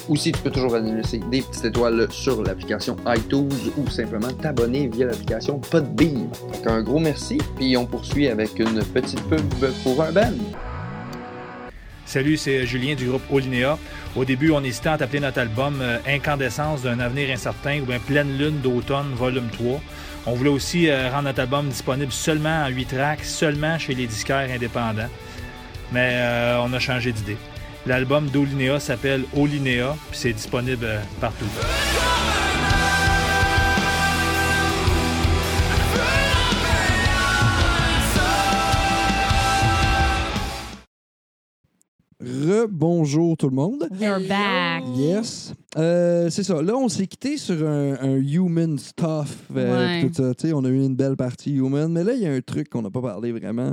Aussi, tu peux toujours aller laisser des petites étoiles sur l'application iTunes ou simplement t'abonner via l'application Podbean. Donc un gros merci, puis on poursuit avec une petite pub pour un band. Salut, c'est Julien du groupe Olinéa. Au début, on hésitait à t'appeler notre album euh, Incandescence d'un avenir incertain ou bien Pleine Lune d'automne, volume 3. On voulait aussi euh, rendre notre album disponible seulement en 8 tracks, seulement chez les disquaires indépendants. Mais euh, on a changé d'idée. L'album d'Olinéa s'appelle Olinéa, puis c'est disponible euh, partout. Rebonjour tout le monde. We're back. Yes. Euh, c'est ça. Là, on s'est quitté sur un, un human stuff. euh, Ouais. tout ça. On a eu une belle partie human. Mais là, il y a un truc qu'on n'a pas parlé vraiment.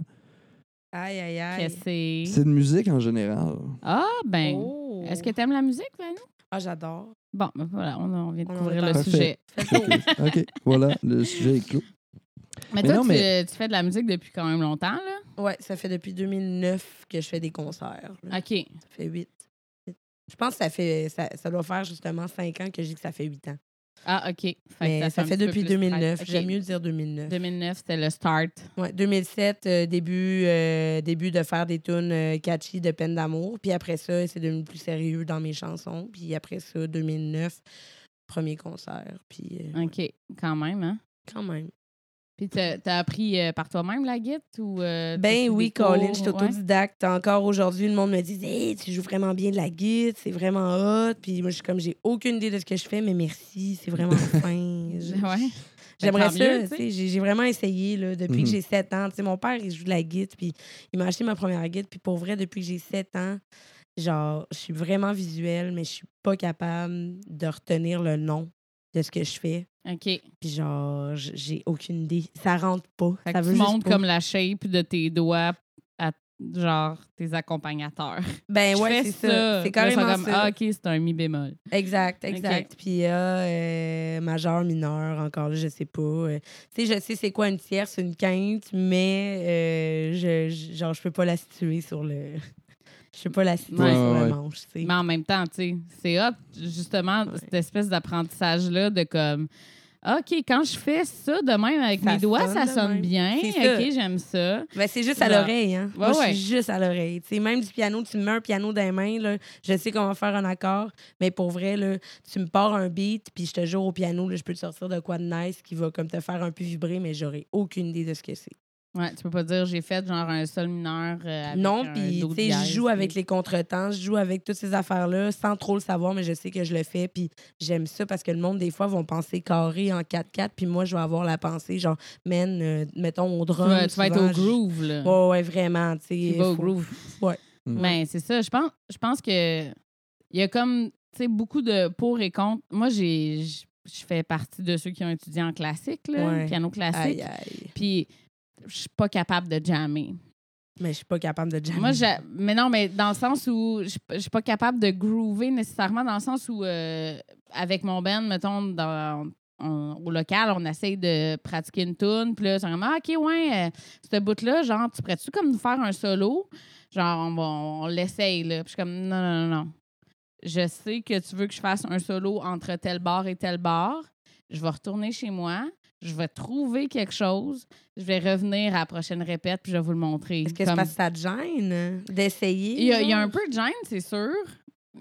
Aïe, aïe, aïe. Que c'est. C'est de musique en général. Ah, ben. Oh. Est-ce que t'aimes la musique, Vanou? Ah, j'adore. Bon, ben voilà, on, on vient de On couvrir le sujet. OK. Voilà, le sujet est clos. Mais, Mais toi, non, tu, mais- tu fais de la musique depuis quand même longtemps, là? Ouais, ça fait depuis 2009 que je fais des concerts. là. OK. Ça fait 8. Je pense que ça fait ça, ça doit faire justement 5 ans que je dis que ça fait 8 ans. Ah, OK. Fait Mais ça, fait depuis plus 2009. près. OK. J'aime mieux dire 2009. 2009, c'était le start. Ouais, 2007, euh, début, euh, début de faire des tunes euh, catchy de peine d'amour. Puis après ça, c'est devenu plus sérieux dans mes chansons. Puis après ça, 2009, premier concert. Puis OK. Quand même, hein? quand même. Puis t'as t'as appris euh, par toi-même la guitare ou. euh, Ben oui? Colin, je suis Ouais. autodidacte. Encore aujourd'hui, le monde me dit Hey, tu joues vraiment bien de la guitare, c'est vraiment hot. Puis moi, je suis comme j'ai aucune idée de ce que je fais, mais merci, c'est vraiment fin. Je- Ouais. J'aimerais ça. J'ai j'ai vraiment essayé là, depuis Mhm. que j'ai 7 ans. Tu sais, mon père, il joue de la guitare, puis il m'a acheté ma première guitare. Puis pour vrai, depuis que j'ai 7 ans, genre, je suis vraiment visuelle, mais je suis pas capable de retenir le nom de ce que je fais. OK. Puis genre, j'ai aucune idée. Ça rentre pas. Fait ça que veut tu juste montres pas. comme la shape de tes doigts à genre tes accompagnateurs. Ben ouais, c'est ça. C'est Puis là, comme, ça. Ah, OK, c'est un mi bémol. Exact, exact. Puis il y a euh, majeur, mineur, encore là, je sais pas. Euh, tu sais, je sais c'est quoi une tierce, une quinte, mais euh, je, je- genre, je peux pas la situer sur le. Je peux pas la situer Ouais. sur Ouais, manche, sais. Mais en même temps, tu sais, c'est hot, justement, cette espèce d'apprentissage-là de comme. OK, quand je fais ça de même avec Ça mes doigts, sonne ça sonne bien. OK, j'aime ça. Ben, c'est juste à l'oreille, hein. Ouais, Moi, ouais. je suis juste à l'oreille. Tu sais, même du piano, tu me mets un piano dans les mains, là, je sais comment faire un accord, mais pour vrai, là, tu me pars un beat, puis je te jure au piano, là, je peux te sortir de quoi de nice qui va comme te faire un peu vibrer, mais j'aurais aucune idée de ce que c'est. Ouais, tu peux pas dire j'ai fait genre un sol mineur euh, avec Non, puis tu sais, je joue avec les contretemps, je joue avec toutes ces affaires-là sans trop le savoir, mais je sais que je le fais, puis j'aime ça parce que le monde, des fois, vont penser carré en 4-4, puis moi, je vais avoir la pensée, genre, man, euh, mettons au Tu drum. vas, tu vas être au groove, là. Ouais, ouais, vraiment, tu sais. tu vas au faut- groove. Ouais. Mm. Ben, c'est ça. Je pense, je pense que il y a comme, tu sais, beaucoup de pour et contre. Moi, j'ai, j- je fais partie de ceux qui ont étudié en classique, là, Ouais. piano classique. Aïe, aïe. Puis, je suis pas capable de jammer. Mais je suis pas capable de jammer. Moi, j'ai- mais non, mais dans le sens où je je suis pas capable de groover nécessairement, dans le sens où, euh, avec mon band, mettons, dans, on- au local, on essaye de pratiquer une tune, puis là, c'est vraiment, ah, OK, ouais, euh, ce bout-là, genre, tu pourrais-tu comme nous faire un solo? Genre, on, on l'essaye, là. Puis je suis comme, non, non, non, non. Je sais que tu veux que je fasse un solo entre tel bar et tel bar. Je vais retourner chez moi. Je vais trouver quelque chose. Je vais revenir à la prochaine répète, puis je vais vous le montrer. Est-ce que Comme- parce que ça te gêne d'essayer? il y, a, il y a genre? un peu de gêne, c'est sûr.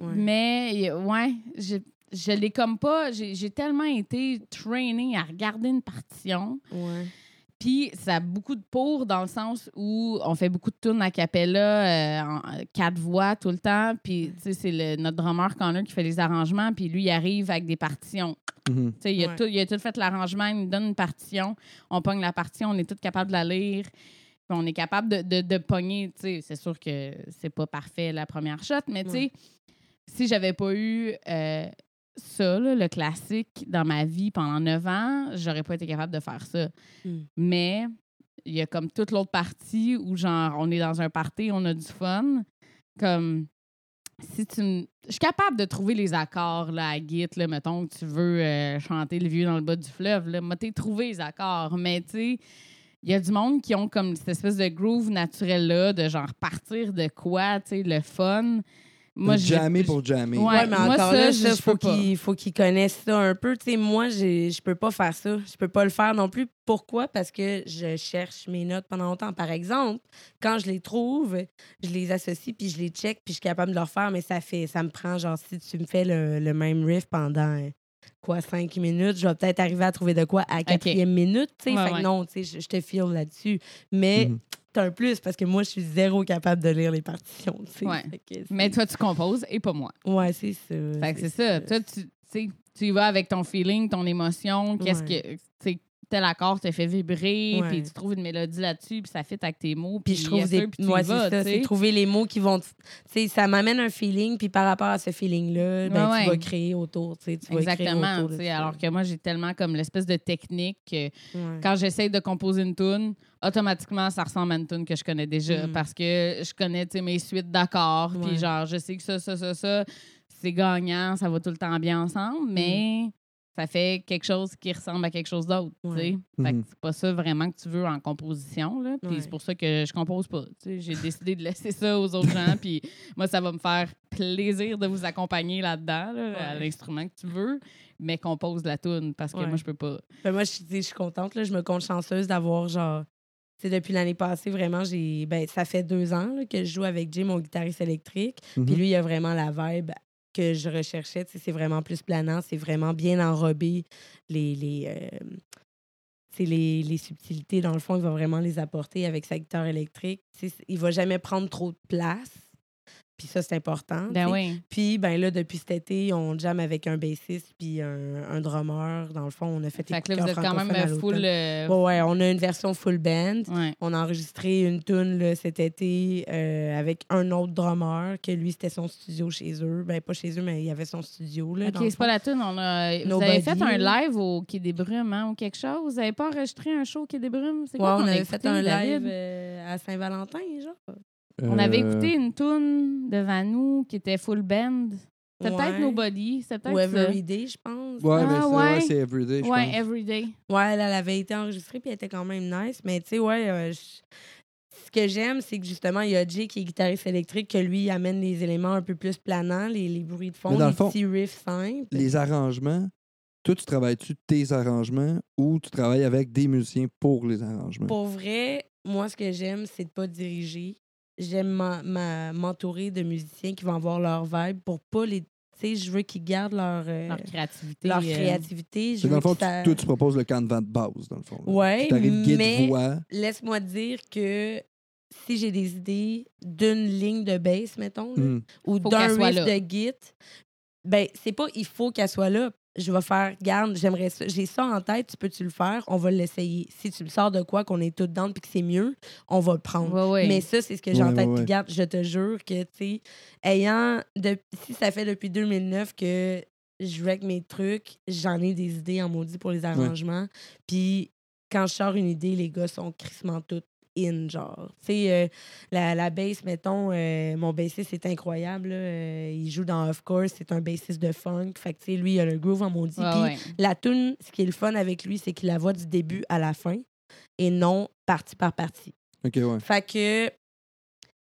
Ouais. Mais, ouais, je, je l'ai comme pas. J'ai j'ai tellement été trainée à regarder une partition. Ouais. Puis, ça a beaucoup de pour dans le sens où on fait beaucoup de tunes a cappella, euh, en quatre voix tout le temps. Puis, tu sais, c'est le- notre drummer Connor qui fait les arrangements. Puis, lui, il arrive avec des partitions. Tu sais, il, a Ouais. tout, il a tout fait l'arrangement, il nous donne une partition. On pogne la partition, on est tous capables de la lire. Puis on est capable de, de, de pogner. tu sais, C'est sûr que c'est pas parfait la première shot, mais tu sais, Ouais. si j'avais pas eu euh, ça, là, le classique, dans ma vie pendant neuf ans, j'aurais pas été capable de faire ça. Mm. Mais il y a comme toute l'autre partie où, genre, on est dans un party, on a du fun. Comme si tu Je suis capable de trouver les accords là, à Git, là, mettons que tu veux euh, chanter le vieux dans le bas du fleuve. Là, moi, t'es trouvé les accords. Mais tu sais, il y a du monde qui ont comme cette espèce de groove naturel-là, de genre partir de quoi, tu sais, le fun. Moi, jammer pour jammer. Ouais, Ouais, mais moi, encore ça, là, je- ça, je faut qu'il faut qu'il connaisse ça un peu. Tu sais, moi, j'ai- je peux pas faire ça. Je peux pas le faire non plus. Pourquoi? Parce que je cherche mes notes pendant longtemps. Par exemple, quand je les trouve, je les associe, puis je les check, puis je suis capable de le refaire, mais ça fait, ça me prend, genre, si tu me fais le, le même riff pendant, quoi, cinq minutes, je vais peut-être arriver à trouver de quoi à la quatrième minute, tu sais. Ouais, fait que non, tu sais, je, je te file là-dessus. Mais Mhm. Un plus, parce que moi, je suis zéro capable de lire les partitions. Ouais. Mais toi, tu composes et pas moi. Ouais, c'est ça. Fait que c'est ça. Toi, tu, tu y vas avec ton feeling, ton émotion, qu'est-ce Ouais. que. Tel accord te fait vibrer, puis tu trouves une mélodie là-dessus, puis ça fit avec tes mots. Puis je trouve des. vas, c'est ça. C'est trouver les mots qui vont. Tu sais, ça m'amène un feeling, puis par rapport à ce feeling-là, ben, Ouais, tu vas créer autour. Tu vas Exactement. autour de sais, ça. Alors que moi, j'ai tellement comme l'espèce de technique que quand j'essaye de composer une tune, automatiquement, ça ressemble à une tune que je connais déjà Mm. parce que je connais mes suites d'accords. Puis genre, je sais que ça, ça, ça, ça, c'est gagnant, ça va tout le temps bien ensemble, Mm. Ça fait quelque chose qui ressemble à quelque chose d'autre. tu sais. Ouais. Mhm. c'est pas ça vraiment que tu veux en composition. Là. Ouais. c'est pour ça que je compose pas. J'ai décidé de laisser ça aux autres gens. Puis moi, ça va me faire plaisir de vous accompagner là-dedans, là, à l'instrument que tu veux, mais compose la tune parce que moi, je peux pas. Ben, moi, je, suis contente. Là, je me compte chanceuse d'avoir, genre. tu sais, depuis l'année passée, vraiment, j'ai. Ben, ça fait deux ans là, que je joue avec Jay, mon guitariste électrique. Mhm. Puis lui, il a vraiment la vibe que je recherchais. C'est vraiment plus planant, c'est vraiment bien enrobé. Les, les, euh, les, les subtilités, dans le fond, il va vraiment les apporter avec sa guitare électrique. Tu sais, Il va jamais prendre trop de place. Puis ça, c'est important. Ben oui. Puis ben là, depuis cet été, on jamme avec un bassiste puis un, un drummer. Dans le fond, on a fait Fait que là, vous êtes quand même full. l'automne. euh, Ouais, ouais, on a une version full band. ouais. On a enregistré une tune là, cet été euh, avec un autre drummer, que lui, c'était son studio chez eux. Ben, pas chez eux, mais il y avait son studio. Là, OK, c'est pas la tune. On a... Vous Nobody, avez fait un live au Quai des Brumes hein, ou quelque chose? Vous avez pas enregistré un show au Quai des Brumes? C'est Ouais, quoi on a avait fait un live euh, à Saint-Valentin, genre. On avait Euh, écouté une tune de Vanou qui était full band. C'était peut-être Ouais. Nobody. C'était Ou peut-être ça. Everyday, je pense. Ouais, mais Ah, c'est- ouais. ouais, c'est Everyday, je Ouais, pense. Everyday. Ouais, elle, elle avait été enregistrée puis elle était quand même nice. Mais tu sais, ouais, euh, je- ce que j'aime, c'est que justement, il y a Jay qui est guitariste électrique, que lui il amène les éléments un peu plus planants, les, les bruits de fond, Mais dans les le fond, petits riffs simples. Les arrangements, toi, tu travailles-tu tes arrangements ou tu travailles avec des musiciens pour les arrangements? Pour vrai, moi, ce que j'aime, c'est de pas diriger. J'aime m'entourer de musiciens qui vont avoir leur vibe pour pas les. Tu sais, je veux qu'ils gardent leur, euh, Leur créativité. leur euh, créativité. Je C'est dans le fond, ça- tu- toi, tu proposes le canevas de base, dans le fond. guide mais laisse-moi dire que si j'ai des idées d'une ligne de bass, mettons, là, Hmm. ou d'un riff de git, ben c'est pas il faut qu'elle soit là. Je vais faire, garde, j'aimerais ça. J'ai ça en tête, tu peux-tu le faire? On va l'essayer. Si tu me sors de quoi, qu'on est toutes dedans puis que c'est mieux, on va le prendre. Ouais, ouais. Mais ça, c'est ce que j'ai en tête. ouais, Puis ouais. garde, je te jure que, tu sais, ayant. De, si ça fait depuis 2009 que je rec mes trucs, j'en ai des idées en maudit pour les arrangements. Puis quand je sors une idée, les gars sont crissement toutes in, genre. Tu sais, euh, la, la bass, mettons, euh, mon bassiste, c'est incroyable. là. Euh, il joue dans Of Course, c'est un bassiste de funk. Fait que, tu sais, lui, il a le groove en maudit. Ouais, Puis ouais. la tune, ce qui est le fun avec lui, c'est qu'il la voit du début à la fin et non partie par partie. OK, ouais. Fait que,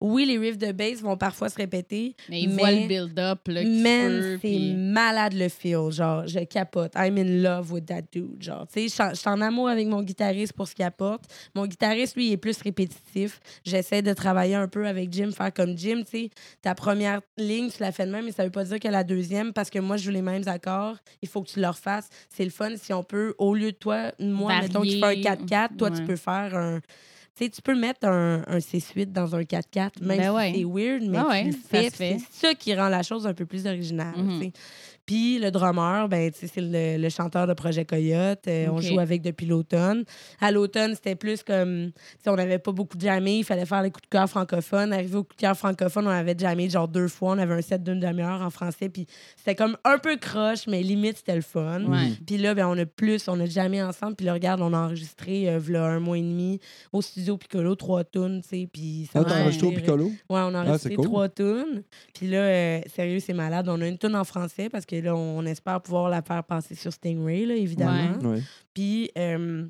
oui, les riffs de bass vont parfois se répéter. Mais il mais- le build-up, Man, c'est puis- malade le feel. Genre, je capote. I'm in love with that dude. Genre, tu sais, je suis en- amour avec mon guitariste pour ce qu'il apporte. Mon guitariste, lui, il est plus répétitif. J'essaie de travailler un peu avec Jim, faire comme Jim, tu sais. Ta première ligne, tu la fais de même, mais ça veut pas dire que la deuxième, parce que moi, je joue les mêmes accords, il faut que tu le refasses. C'est le fun si on peut, au lieu de toi, moi, mettons, qui fais un Varier. 4-4, toi, tu peux faire un. Tu peux mettre un, un C8 dans un 4-4, même Ben si c'est weird, mais Ah tu le fais. fait. C'est ça qui rend la chose un peu plus originale. Mhm. Puis le drummer, ben, tu sais, c'est le, le chanteur de Projet Coyote. Euh, On joue avec depuis l'automne. À l'automne, c'était plus comme. tu sais, On n'avait pas beaucoup de jammé. Il fallait faire les coups de cœur francophones. Arrivé au coup de cœur francophone, on avait jammé genre deux fois. On avait un set d'une demi-heure en français. Puis c'était comme un peu croche, mais limite, c'était le fun. Ouais. Puis là, ben, on a plus, on a jamais ensemble. Puis là, regarde, on a enregistré, euh, v'là un mois et demi, au studio Piccolo, trois tunes, tu sais. Puis ça Ah, t'as enregistré au Piccolo? Ouais, on a enregistré c'est cool. trois tunes. Puis là, euh, sérieux, c'est malade. On a une tune en français parce que là, on espère pouvoir la faire passer sur Stingray, là, évidemment. Ouais. Puis euh,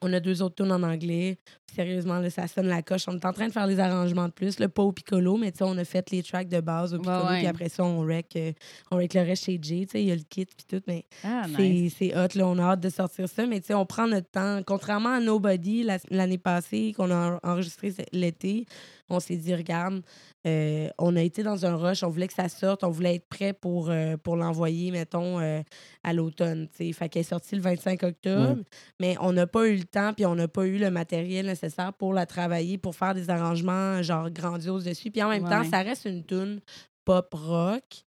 on a deux autres tunes en anglais. Puis sérieusement, là, ça sonne la coche. On est en train de faire les arrangements de plus, là, pas au piccolo, mais tu sais, on a fait les tracks de base au piccolo. ouais. Puis après ça, on rec, euh, on rec le reste chez Jay. Tu sais, il y a le kit puis tout, mais Ah, c'est nice. c'est hot, là. On a hâte de sortir ça. Mais tu sais, on prend notre temps. Contrairement à Nobody, la- l'année passée, qu'on a enregistré l'été, on s'est dit, regarde, euh, on a été dans un rush, on voulait que ça sorte, on voulait être prêt pour, euh, pour l'envoyer, mettons, euh, à l'automne. Fait qu'elle est sortie le 25 octobre, mais on n'a pas eu le temps, puis on n'a pas eu le matériel nécessaire pour la travailler, pour faire des arrangements, genre, grandioses dessus. Puis en même temps, ça reste une tune pop rock.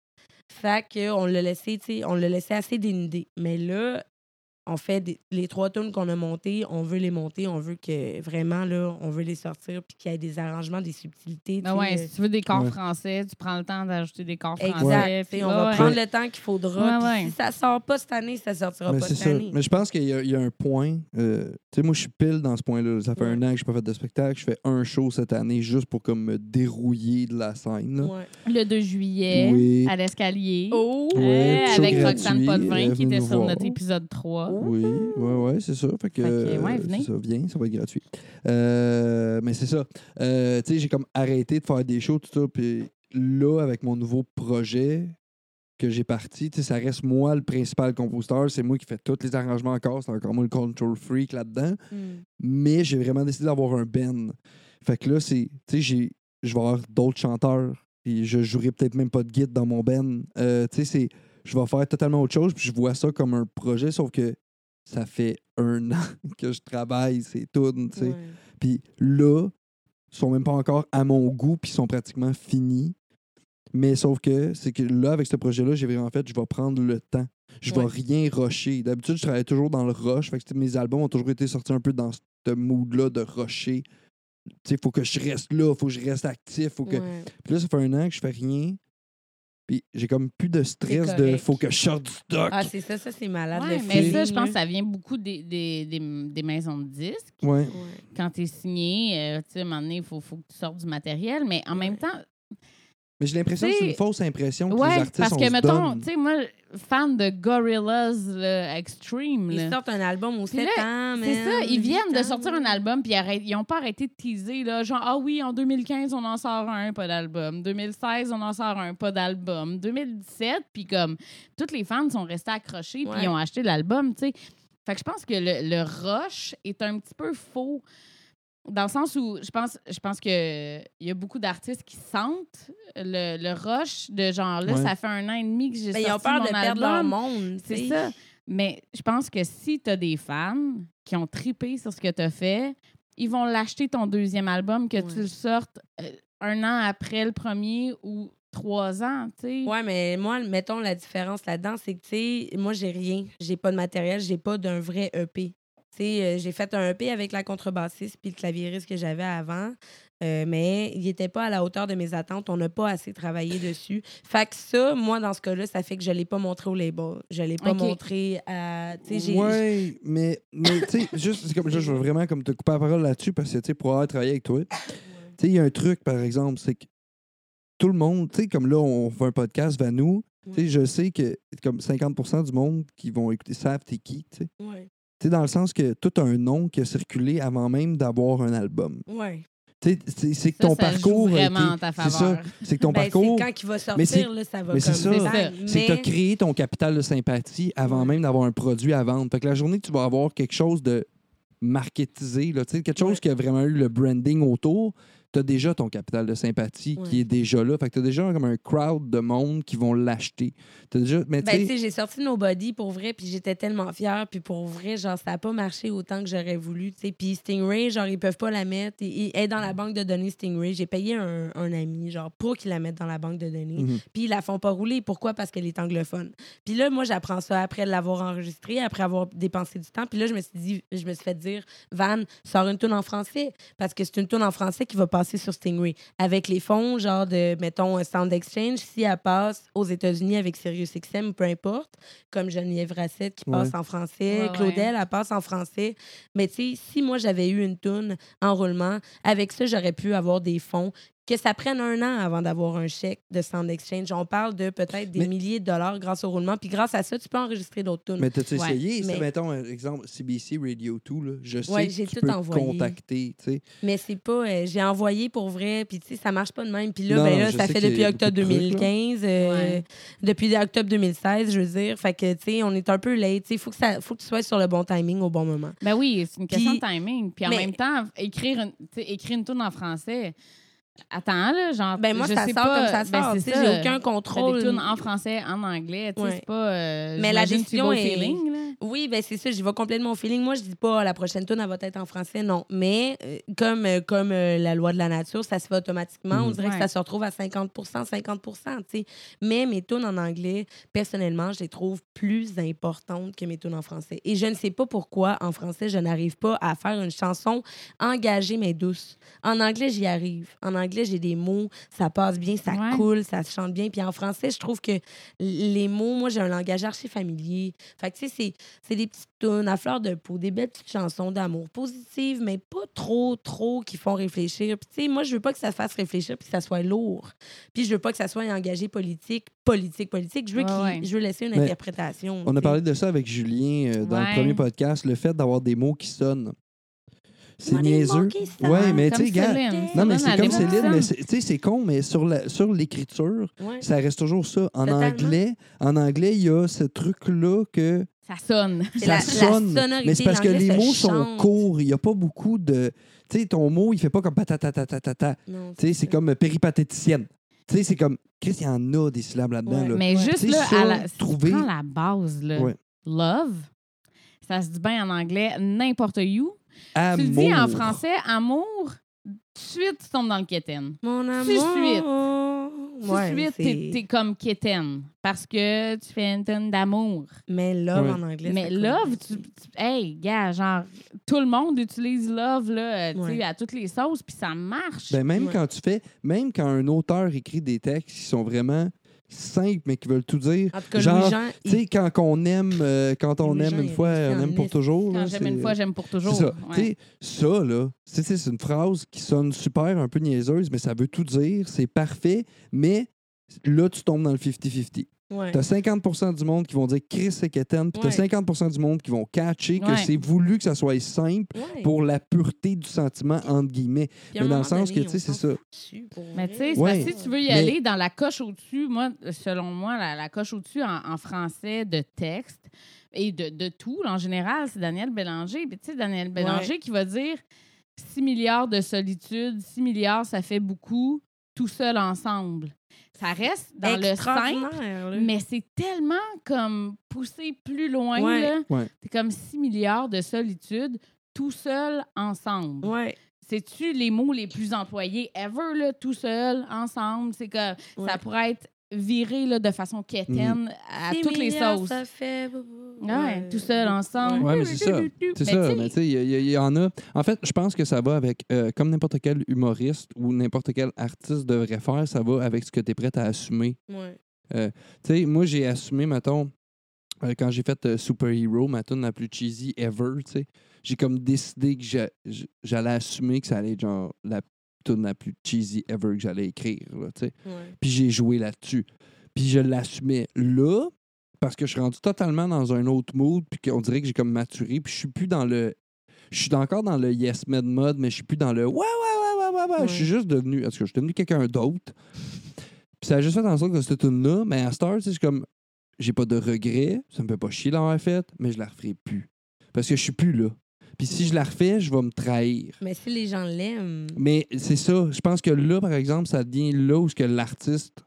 Fait qu'on l'a laissé, tu sais, on l'a laissé assez dénudé. Mais là, on fait des- les trois tunes qu'on a montées, on veut les monter, on veut que vraiment, là, on veut les sortir, puis qu'il y ait des arrangements, des subtilités. Ben ouais, euh, si tu veux des corps Ouais. français, tu prends le temps d'ajouter des corps Exact. français. puis on ouais, va ouais. prendre le temps qu'il faudra. Ouais, puis ouais. Si ça sort pas cette année, ça sortira Mais pas cette ça. année. Mais je pense qu'il y, a- il y a un point. euh, tu sais, moi, je suis pile dans ce point-là. Ça fait Ouais. un an que je n'ai pas fait de spectacle. Je fais un show cette année juste pour comme, me dérouiller de la scène. Le 2 juillet, Oui. à l'escalier. Oh! Euh, avec Roxane Potvin euh, qui était sur notre épisode 3. Oui, ouais, ouais, c'est ça. Fait que, ouais, euh, venez. ça, viens, ça va être gratuit. Euh, mais c'est ça. Euh, tu sais, j'ai comme arrêté de faire des shows, tout ça. Puis là, avec mon nouveau projet que j'ai parti, tu sais, ça reste moi le principal compositeur. C'est moi qui fais tous les arrangements encore. C'est encore moi le control freak là-dedans. Hmm. Mais j'ai vraiment décidé d'avoir un band. Fait que là, c'est. Tu sais, je vais avoir d'autres chanteurs. Puis je jouerai peut-être même pas de guide dans mon band. Euh, tu sais, c'est. Je vais faire totalement autre chose. Puis je vois ça comme un projet, sauf que ça fait un an que je travaille ces tunes, tu sais. Puis là, ils sont même pas encore à mon goût, puis ils sont pratiquement finis. Mais sauf que, c'est que là, avec ce projet-là, j'ai vraiment fait, je vais prendre le temps. Je vais Ouais. rien rusher. D'habitude, je travaille toujours dans le rush. Fait que mes albums ont toujours été sortis un peu dans ce mood-là de rusher. Sais, faut que je reste là, faut que je reste actif. Faut que... Ouais. Puis là, ça fait un an que je fais rien. Puis j'ai comme plus de stress de faut que je sorte du stock. Ah, c'est ça, ça, c'est malade. Ouais, mais ça, je pense que ça vient beaucoup des, des, des, des maisons de disques. ouais. Ouais. Quand tu es signé, euh, tu sais, à un moment donné, il faut, faut que tu sortes du matériel. Mais en même temps, Mais j'ai l'impression que c'est une fausse impression que les Ouais, artistes parce que, mettons, tu sais, moi, fan de Gorillaz là, Extreme, Ils là. sortent un album Puis 7 là, ans, C'est ça, ils viennent de sortir un album, puis ils n'ont pas arrêté de teaser, là, genre, ah oui, en 2015, on en sort un, pas d'album. 2016, on en sort un, pas d'album. 2017, puis comme, tous les fans sont restés accrochés, puis ils ont acheté l'album, tu sais. Fait que je pense que le, le rush est un petit peu faux. Dans le sens où je pense, je pense que il y a beaucoup d'artistes qui sentent le, le rush de genre là, Ouais. ça fait un an et demi que j'ai Ben, sorti ils ont peur mon de perdre leur monde. C'est ça. Mais je pense que si tu as des fans qui ont tripé sur ce que tu as fait, ils vont l'acheter ton deuxième album, que tu le sortes euh, un an après le premier ou trois ans, tu sais. Ouais, mais moi, mettons, la différence là-dedans, c'est que, tu sais, moi, j'ai rien. J'ai pas de matériel, j'ai pas d'un vrai EP. Euh, j'ai fait un EP avec la contrebassiste puis le claviériste que j'avais avant, euh, mais il était pas à la hauteur de mes attentes. On n'a pas assez travaillé dessus. Fait que ça, moi, dans ce cas-là, ça fait que je l'ai pas montré au label. Je l'ai pas montré à... Ouais, mais, mais tu sais, juste, comme, je veux vraiment comme te couper la parole là-dessus parce que, tu sais, pour avoir travaillé avec toi, tu sais, il y a un truc, par exemple, c'est que tout le monde, tu sais, comme là, on fait un podcast, Vanou, tu sais, je sais que comme 50% du monde qui vont écouter savent t'es qui. Ouais. Tu sais, dans le sens que tout un nom qui a circulé avant même d'avoir un album. Sais, c'est- c'est que Ça, ton ça joue parcours. C'est ça. C'est que ton Ben, parcours. c'est quand il va Mais c'est- sortir, là, ça va mais comme c'est ça. C'est que tu as Mais- créé ton capital de sympathie avant Ouais. même d'avoir un produit à vendre. Fait que la journée que tu vas avoir quelque chose de marketisé, là, tu sais, quelque chose Ouais. qui a vraiment eu le branding autour, tu as déjà ton capital de sympathie qui est déjà là. Fait que tu as déjà comme un crowd de monde qui vont l'acheter. Déjà, mais Ben, tu sais, j'ai sorti Nobody pour vrai, puis j'étais tellement fière, puis pour vrai, genre, ça n'a pas marché autant que j'aurais voulu, tu sais. Puis Stingray, genre, ils peuvent pas la mettre. Et, et- elle est dans la banque de données Stingray. J'ai payé un, un ami, genre, pour qu'il la mette dans la banque de données. Mhm. Puis ils la font pas rouler. Pourquoi? Parce qu'elle est anglophone. Puis là, moi, j'apprends ça après l'avoir enregistré, après avoir dépensé du temps. Puis là, je me suis dit, je me suis fait dire, Van, sors une tune en français, parce que c'est une tune en français qui va passer sur Stingray. Avec les fonds, genre de, mettons, un Sound Exchange, si elle passe aux États-Unis avec SiriusXM, peu importe, comme Geneviève Rassette qui passe Ouais. en français, Ouais, Claudel, elle passe en français. Mais tu sais, si moi, j'avais eu une tune en roulement, avec ça, j'aurais pu avoir des fonds que ça prenne un an avant d'avoir un chèque de Sound Exchange. On parle de peut-être des Mais- milliers de dollars grâce au roulement. Puis grâce à ça, tu peux enregistrer d'autres tunes. mais t'as-tu Ouais, essayé? ça, mettons, un exemple, CBC Radio 2, là, je sais Ouais, que j'ai tu tout peux envoyé. contacter, tu sais. Mais c'est pas. euh, j'ai envoyé pour vrai, puis tu sais, ça marche pas de même. Puis là, Non, ben là, ça fait depuis octobre beaucoup de trucs, là. 2015, euh, Ouais. depuis octobre 2016, je veux dire. Fait que, tu sais, on est un peu late. Il faut que, ça, faut que tu sois sur le bon timing au bon moment. Ben oui, c'est une question Puis- de timing. Puis en mais- même temps, écrire une, écrire une tune en français. Attends, là, genre. Ben moi, je ça sais sort pas, comme ça ben, sort. c'est ça. j'ai aucun contrôle. des tunes en français, en anglais, tu sais, Ouais. c'est pas. euh, Mais la décision est- feeling, là. Oui, ben c'est ça, j'y vais complètement au feeling. Moi, je dis pas la prochaine tune elle va être en français, non. Mais euh, comme, euh, comme la loi de la nature, ça se fait automatiquement. On Mhm. dirait Ouais. que ça se retrouve à 50% 50 tu sais. Mais mes tunes en anglais, personnellement, je les trouve plus importantes que mes tunes en français. Et je ne sais pas pourquoi, en français, je n'arrive pas à faire une chanson engagée mais douce. En anglais, j'y arrive. En anglais, j'ai des mots, ça passe bien, ça Ouais. coule, ça se chante bien. Puis en français, je trouve que les mots, moi, j'ai un langage archi familier. Fait que, tu sais, c'est c'est des petites tunes à fleur de peau, des belles petites chansons d'amour positives, mais pas trop, trop qui font réfléchir. Puis, tu sais, moi, je veux pas que ça fasse réfléchir puis que ça soit lourd. Puis, je veux pas que ça soit engagé politique, politique, politique. Je veux, Ouais, je veux laisser une Mais interprétation. On a parlé de ça avec Julien euh, dans Ouais. le premier podcast, le fait d'avoir des mots qui sonnent. C'est niaiseux. Ouais, mais tu sais, gars. Non, mais c'est comme Céline, mais tu sais, c'est con, mais sur la- sur l'écriture, ça reste toujours ça. En anglais, en anglais, il y a ce truc-là que Ça sonne. C'est ça la- sonne. mais c'est parce que les mots sont chante. courts. Il n'y a pas beaucoup de. Tu sais, ton mot, il fait pas comme patatatatata. Tu sais, c'est comme péripatéticienne. Tu sais, c'est comme. Chris, il y en a des syllabes là-dedans. Ouais. là. Mais juste là, ça, à la, si trouver- tu prends la base, là, Ouais. love, ça se dit bien en anglais, n'importe où. Amour. Tu le dis en français, amour, tout de suite, tu tombes dans le quétaine. Mon Tout de amour. suite. Tout Ouais, de suite, t'es, t'es comme quétaine. Parce que tu fais une tonne d'amour. Mais love Ouais. en anglais. Mais love, tu, tu- hey, gars, genre, tout le monde utilise love, là, euh, tu sais, Ouais. à toutes les sauces, puis ça marche. Ben, même Ouais. quand tu fais, même quand un auteur écrit des textes qui sont vraiment simples, mais qui veulent tout dire. En tout cas, Genre, Tu sais, quand on aime, euh, quand on aime une fois, on aime pour toujours. Quand là, j'aime une c'est- fois, j'aime pour toujours. C'est ça. Ouais. Là, c'est c'est une phrase qui sonne super, un peu niaiseuse, mais ça veut tout dire. C'est parfait, mais là, tu tombes dans le 50-50. Ouais. T'as 50% du monde qui vont dire Chris c'est quétaine, puis t'as Ouais. 50% du monde qui vont catcher que Ouais. c'est voulu que ça soit simple Ouais. pour la pureté du sentiment, entre guillemets. Puis mais dans le sens que, tu sais, c'est ça. pour Mais tu sais, Ouais. si tu veux y Mais- aller dans la coche au-dessus, moi, selon moi, la, la coche au-dessus en, en français de texte et de, de tout, en général, c'est Daniel Bélanger. Puis tu sais, Daniel Bélanger qui va dire 6 milliards de solitude, 6 milliards, ça fait beaucoup, tout seul ensemble. Ça reste dans le simple, Extraordinaire, là. mais c'est tellement comme poussé plus loin. Ouais. là. Ouais. C'est comme 6 milliards de solitude, tout seul ensemble. Ouais. C'est-tu les mots les plus employés ever, là, tout seul, ensemble? C'est que ça pourrait être viré là, de façon quétaine à toutes les sauces. Ça fait... Ouais, tout seul, ensemble. Mais c'est ça. C'est ça, mais tu sais, il y, en a. En fait, je pense que ça va avec, euh, comme n'importe quel humoriste ou n'importe quel artiste devrait faire, ça va avec ce que tu es prêt à assumer. Ouais. Tu sais, moi, j'ai assumé, mettons, euh, quand j'ai fait euh, Super Hero, ma tune la plus cheesy ever, tu sais, j'ai comme décidé que j'allais assumer que ça allait être genre la tune la plus cheesy ever que j'allais écrire, là. Ouais. Puis j'ai joué là-dessus. Puis je l'assumais là parce que je suis rendu totalement dans un autre mood, puis qu'on dirait que j'ai comme maturé, puis je suis plus dans le. Je suis encore dans le yes man mode, mais je suis plus dans le ouais, ouais, ouais, ouais, ouais, ouais. Je suis juste devenu. Est-ce que je suis devenu quelqu'un d'autre? Puis ça a juste fait en sorte que cette tune-là, mais à Star, je suis comme. J'ai pas de regrets, ça me fait pas chier d'avoir fait, mais je la referai plus. Parce que je suis plus là. Puis si je la refais, je vais me trahir. Mais si les gens l'aiment... Mais c'est ça. Je pense que là, par exemple, ça devient là où que l'artiste,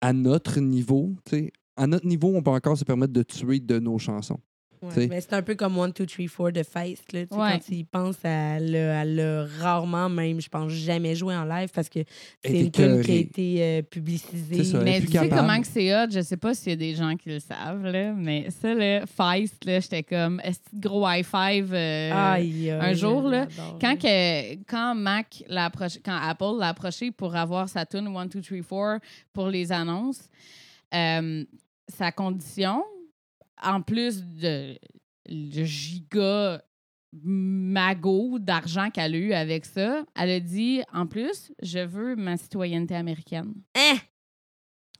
à notre niveau, tu sais, à notre niveau, on peut encore se permettre de tuer de nos chansons. Ouais, mais c'est un peu comme 1, 2, 3, 4 de Feist. Là, Ouais. Quand tu y penses, elle l'a rarement, même, je pense, jamais joué en live parce que c'est une tune qui a été euh, publicisée. Ça, est Mais tu sais capable. comment que c'est hot? Je sais pas s'il y a des gens qui le savent, là, mais ça, le Feist, là, j'étais comme, est-ce que gros high five euh, Aïe, un jour, là, Quand, là. que, quand Mac l'a approché- quand Apple l'a approché pour avoir sa tune 1, 2, 3, 4 pour les annonces, euh, sa condition, en plus de le giga magot d'argent qu'elle a eu avec ça, elle a dit en plus, je veux ma citoyenneté américaine. Hein?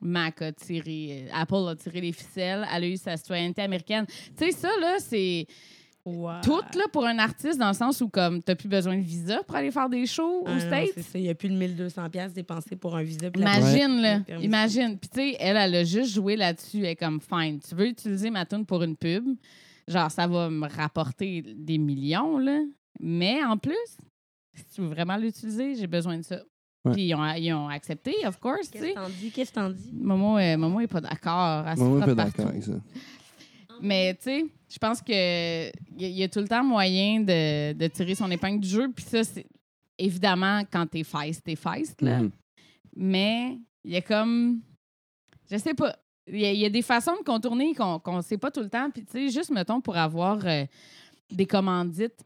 Mac a tiré, Apple a tiré les ficelles, elle a eu sa citoyenneté américaine. Tu sais, ça, là, c'est Wow. tout là, pour un artiste dans le sens où, comme, t'as plus besoin de visa pour aller faire des shows Ah aux non, States? c'est ça, il y a plus de 1200 pièces dépensées pour un visa. Imagine, là. Le permis. Imagine. Puis, tu sais, elle, elle a juste joué là-dessus. Elle est comme, fine, tu veux utiliser ma tune pour une pub? Genre, ça va me rapporter des millions, là. Mais en plus, si tu veux vraiment l'utiliser, j'ai besoin de ça. Ouais. Puis, ils ont, ils ont accepté, of course, tu Qu'est-ce sais. que t'en dis? Qu'est-ce que t'en dis? Momo, euh, est pas d'accord. Suis frotte pas d'accord avec ça. Mais tu sais, je pense que il y, a- y a tout le temps moyen de, de tirer son épingle du jeu. Puis ça, c'est évidemment quand t'es feist, t'es feist, là. Mhm. Mais il y a comme. Je sais pas. Il y, a- il y a des façons de contourner qu'on qu'on sait pas tout le temps. Puis tu sais, juste mettons pour avoir euh, des commandites.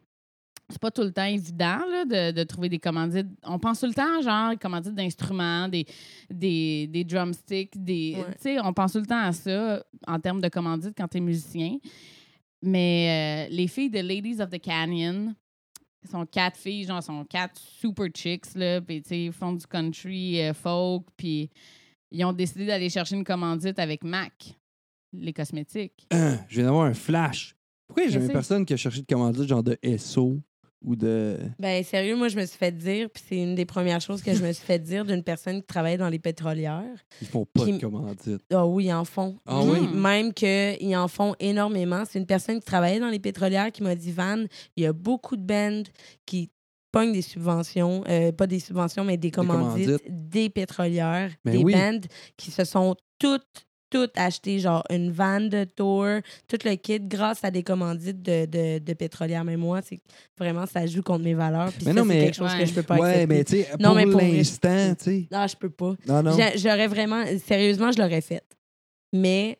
C'est pas tout le temps évident là, de, de trouver des commandites. On pense tout le temps, genre, commandites d'instruments, des, des, des drumsticks, des. Ouais. Tu sais, on pense tout le temps à ça en termes de commandites quand tu es musicien. Mais euh, les filles de Ladies of the Canyon sont quatre filles, genre, sont quatre super chicks, là, puis tu sais, font du country, euh, folk, puis ils ont décidé d'aller chercher une commandite avec MAC, les cosmétiques. Je viens d'avoir un flash. Pourquoi il y a jamais personne qui a cherché de commandite genre de SO ou de. Ben, sérieux, moi, je me suis fait dire, puis c'est une des premières choses que je me suis fait dire d'une personne qui travaillait dans les pétrolières. Ils font pas de commandite. Ah oui, ils en font. Ah oui? Même qu'ils en font énormément. C'est une personne qui travaillait dans les pétrolières qui m'a dit Van, il y a beaucoup de bands qui pognent des subventions, euh, pas des subventions, mais des commandites, commandites. des pétrolières, Ben des oui. bands qui se sont toutes toutes acheté genre une van de tour, tout le kit grâce à des commandites de, de, de pétrolières. Mais moi, c'est vraiment ça joue contre mes valeurs. Puis Mais ça, non, c'est mais- quelque chose Ouais. que je peux pas Ouais, accepter. mais tu sais, Non, pour mais pour l'instant, tu sais. Non, je peux pas. Non, non. J'a- J'aurais vraiment, sérieusement, je l'aurais fait. Mais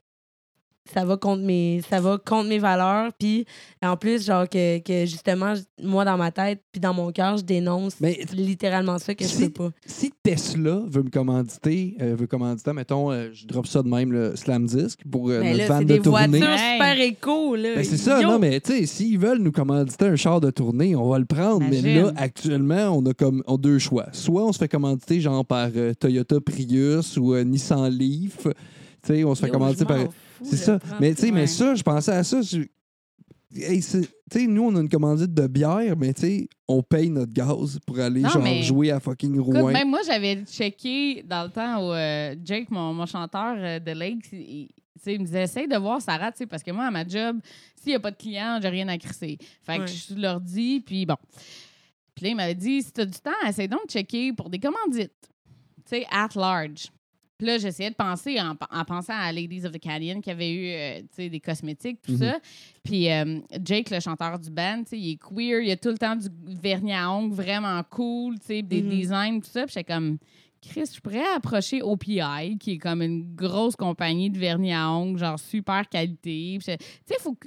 ça va contre mes ça va contre mes valeurs puis en plus genre que, que justement moi dans ma tête puis dans mon cœur je dénonce Mais littéralement ça que je si, peux pas si Tesla veut me commanditer, euh, veut commanditer, mettons, euh, je drop ça de même, le Slam Disc, pour euh, mais notre là van c'est de des tournée. voitures Hey. super éco là Ben, c'est ça, non, mais tu sais, s'ils veulent nous commanditer un char de tournée, on va le prendre. Mais là, actuellement, on a comme on a deux choix. Soit on se fait commanditer genre par euh, Toyota Prius ou euh, Nissan Leaf. Tu sais, on se fait commanditer je par. C'est ça. Mais tu sais, mais ça, je pensais à ça. je- Hey, c'est- tu sais, nous, on a une commandite de bière, mais tu sais, on paye notre gaz pour aller Non, genre mais- jouer à fucking Écoute, Rouen. même moi, j'avais checké dans le temps où euh, Jake, mon, mon chanteur euh, de Lakes, il, il- tu sais, il me disait essaye de voir Sarah, tu sais, parce que moi, à ma job, s'il n'y a pas de clients, j'ai rien à crisser. Fait que Ouais. je leur dis, puis bon. Puis là, il m'avait dit si tu as du temps, essaye donc de checker pour des commandites, tu sais, at large. Puis là, j'essayais de penser en, en pensant à Ladies of the Canyon qui avait eu euh, des cosmétiques, tout Mhm. ça. Puis euh, Jake, le chanteur du band, il est queer, il a tout le temps du vernis à ongles vraiment cool, des Mhm. designs, tout ça. Puis j'étais comme, Chris, je pourrais approcher OPI, qui est comme une grosse compagnie de vernis à ongles, genre super qualité. Tu sais, il faut que-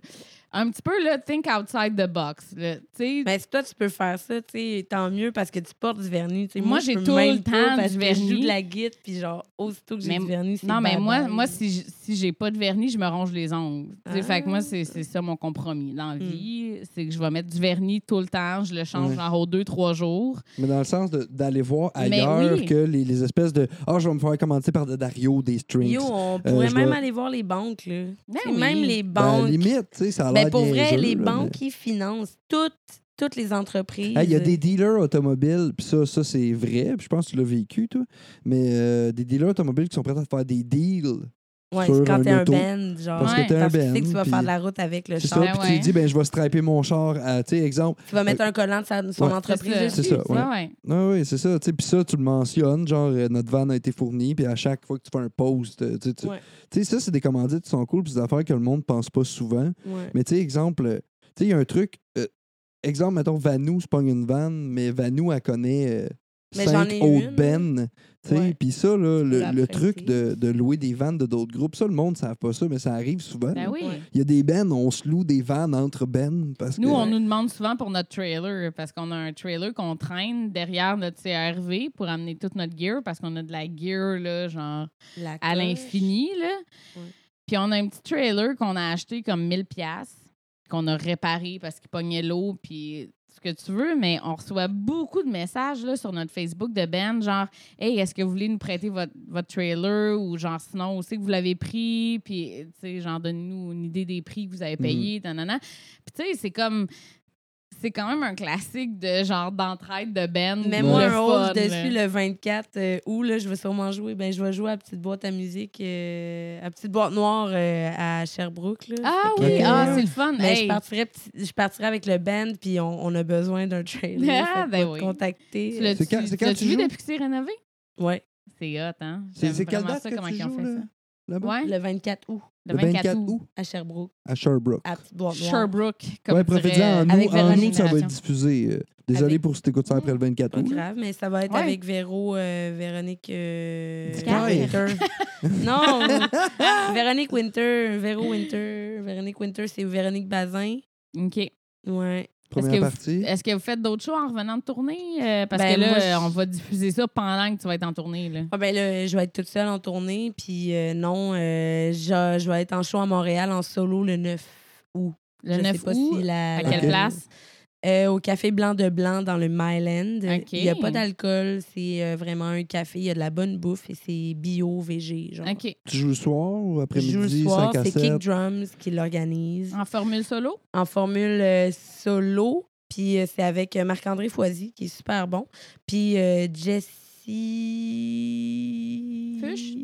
un petit peu, là, think outside the box. là. Tu sais, Mais si toi, tu peux faire ça, tu sais, tant mieux parce que tu portes du vernis. tu sais. Moi, je j'ai tout le temps parce du que Je joue vernis. de la guitare, puis genre, aussitôt que j'ai du vernis, c'est Non, mais moi, moi si, si j'ai pas de vernis, je me ronge les ongles. Tu sais, Ah. Fait que moi, c'est c'est ça mon compromis dans la Hmm. vie. C'est que je vais mettre du vernis tout le temps. Je le change genre aux deux, trois jours. Mais dans le sens d'aller voir ailleurs oui. que les, les espèces de Ah, je vais me faire commanditer par de Dario des strings. Yo, on pourrait je même aller voir les banques, là. Ben sais, Même oui. les Ben, à la banques. limite, tu sais, ça a Ben, l'air pour vrai, les là, banques, mais- ils financent toutes, toutes les entreprises. Hey, Il y a des dealers automobiles, puis ça, ça c'est vrai, puis je pense que tu l'as vécu, toi, mais euh, des dealers automobiles qui sont prêts à faire des deals. Ouais, sur c'est quand t'es un band, genre. Parce que t'es un que tu band. sais que tu vas faire de la route avec le C'est char. ça, Ouais, puis tu dis, ben, je vais striper mon char à, tu sais, exemple. Tu vas mettre un collant de sa- son Ouais. entreprise C'est. C'est ça, ouais. Ouais, ouais. Oui, c'est ça, tu sais, puis ça, tu le mentionnes, genre, euh, notre van a été fourni, puis à chaque fois que tu fais un post, euh, tu sais, ça, c'est des commandites qui sont cool, puis des affaires que le monde pense pas souvent. Ouais. Mais tu sais, exemple, euh, tu sais, il y a un truc. euh, exemple, mettons, Vanou se pogne une vanne, mais Vanou, elle connaît euh, Mais cinq autres bennes. Tu sais, Ouais. Puis ça, là, le, le truc de, de louer des vannes de d'autres groupes, ça, le monde ne savent pas ça, mais ça arrive souvent. Ben oui. Il y a des bennes, on se loue des vannes entre bennes. Parce Nous, que, on nous demande souvent pour notre trailer, parce qu'on a un trailer qu'on traîne derrière notre CRV pour amener toute notre gear, parce qu'on a de la gear, là, genre, La à l'infini. Puis on a un petit trailer qu'on a acheté comme 1000 pièces qu'on a réparé parce qu'il pognait l'eau, puis ce que tu veux, mais on reçoit beaucoup de messages là, sur notre Facebook de Ben, genre « Hey, est-ce que vous voulez nous prêter votre, votre trailer? » ou genre « Sinon, où c'est que vous l'avez pris? » Puis, tu sais, genre, donnez-nous une idée des prix que vous avez payés, nanana. Puis, tu sais, c'est comme... C'est quand même un classique de genre d'entraide de Ben. Mets-moi le un rose fun, dessus le 24 euh, août, là, je vais sûrement jouer. Ben, je vais jouer à Petite Boîte à musique, euh, à Petite Boîte Noire euh, à Sherbrooke. Là. Ah Fait oui, que, ah, euh, c'est le fun. Hey. je, partirais, petit- je partirais avec le band, puis on, on a besoin d'un trailer. Ah, ben oui. contacter. C'est quand- tu- joues? depuis que c'est rénové? Ouais, C'est hot, hein? C'est quelle date ça, que comment tu ils ont joues, fait là, ça. Là-bas? Ouais, le 24 août le 24 août. à Sherbrooke, À Sherbrooke. à Noire. Sherbrooke, comme ouais, dirait- profitez en nous, Avec en Véronique nous, ça va être diffusé. euh, désolé Avec- pour si t'écoutes ça après le 24 Pas août. là. grave, mais ça va être Ouais. avec Véro, euh, Véronique euh. Winter. non, Véronique Winter, Véro Winter. Véronique Winter, c'est Véronique Bazin. OK. Ouais. Que vous-. Est-ce que vous faites d'autres shows en revenant de tournée? Euh, parce Ben, que là, moi, je- euh, on va diffuser ça pendant que tu vas être en tournée. Là. Ah ben là, je vais être toute seule en tournée, puis euh, non, euh, je, je vais être en show à Montréal en solo le 9 août. Le Je 9 sais pas août, si la- à quelle place? Euh, au Café Blanc de Blanc dans le Myland. Il n'y a pas d'alcool, c'est euh, vraiment un café. Il y a de la bonne bouffe et c'est bio, végé. Genre. Tu joues le soir ou Je après-midi, joue le soir, 5 à c'est 7? Kick Drums qui l'organise En formule solo? en formule euh, solo. Puis euh, c'est avec euh, Marc-André Foisy qui est super bon. Puis euh, Jessie. Fuchs?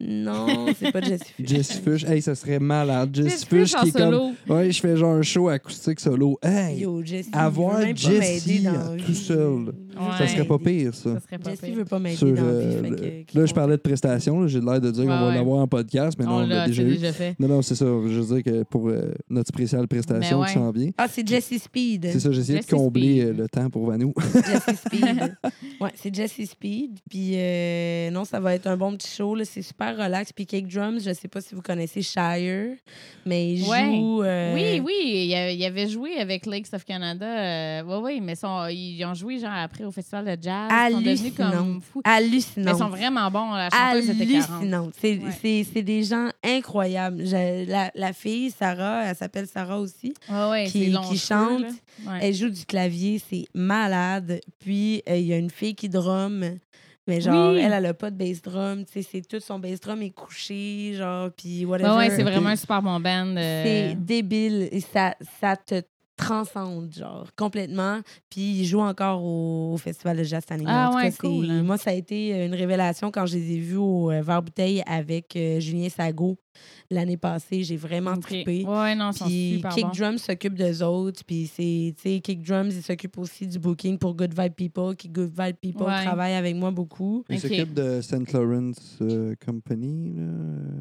Non, c'est pas Jessie Fuchs. Jess Fush, hey, ça serait malade. Jess Jess Fush en qui est comme. Ouais, je fais genre un show acoustique solo. Hey! Yo, Jessie, Avoir Jessie tout vie. seul. Ça serait pas m'aider. pire, ça. Ça serait pas pire. veut pas m'aider Sur, dans la euh, fait Là, je parlais de prestations. là, J'ai l'air de dire qu'on va ouais. l'avoir en podcast, mais non, On l'a déjà c'est eu. déjà fait. Non, non, c'est ça. Je veux dire que pour euh, notre spéciale prestation Mais qui ouais. s'en vient. Ah, c'est Jessie Speed. C'est ça, j'ai essayé de combler Speed. euh, le temps pour Vanou. Jessie Speed. Ouais, c'est Jessie Speed. Puis euh, non, ça va être un bon petit show. là. C'est super relax. Puis Cake Drums, je sais pas si vous connaissez Shire, mais il Ouais. joue. euh, Oui, oui, il a- il avait joué avec Lakes of Canada. euh, oui, oui, mais ils ont joué genre après au festival de jazz. Ils sont devenus comme Hallucinant. Hallucinant. ils sont vraiment bons. La chanteuse était 40. hallucinante. C'est Ouais. c'est- c'est des gens incroyables. Je- la, la fille, Sarah, elle s'appelle Sarah aussi, Ouais, ouais, qui, qui chante. Ouais. Elle joue du clavier, c'est malade. Puis, euh, il y a une fille qui drum. Mais genre, Oui. elle, elle a pas de bass drum. Tu sais, c'est tout son bass drum est couché, genre, puis whatever. Ouais, ouais, c'est vraiment un super bon band. euh, C'est débile. Et ça, ça te transcende, genre, complètement. Puis il joue encore au, au Festival de Jazz année. Ah En tout ouais, cas, cool, hein. Moi, ça a été euh, une révélation quand je les ai vus au euh, Verre Bouteille avec euh, Julien Sago l'année passée. J'ai vraiment trippé. Ouais, non, ils Puis super Kick bons. Drums s'occupe d'eux autres. Puis c'est, tu sais, Kick Drums, il s'occupe aussi du booking pour Good Vibe People, qui Good Vibe People Ouais. travaille avec moi beaucoup. Il Ok. s'occupe de St. Lawrence euh, Company, là.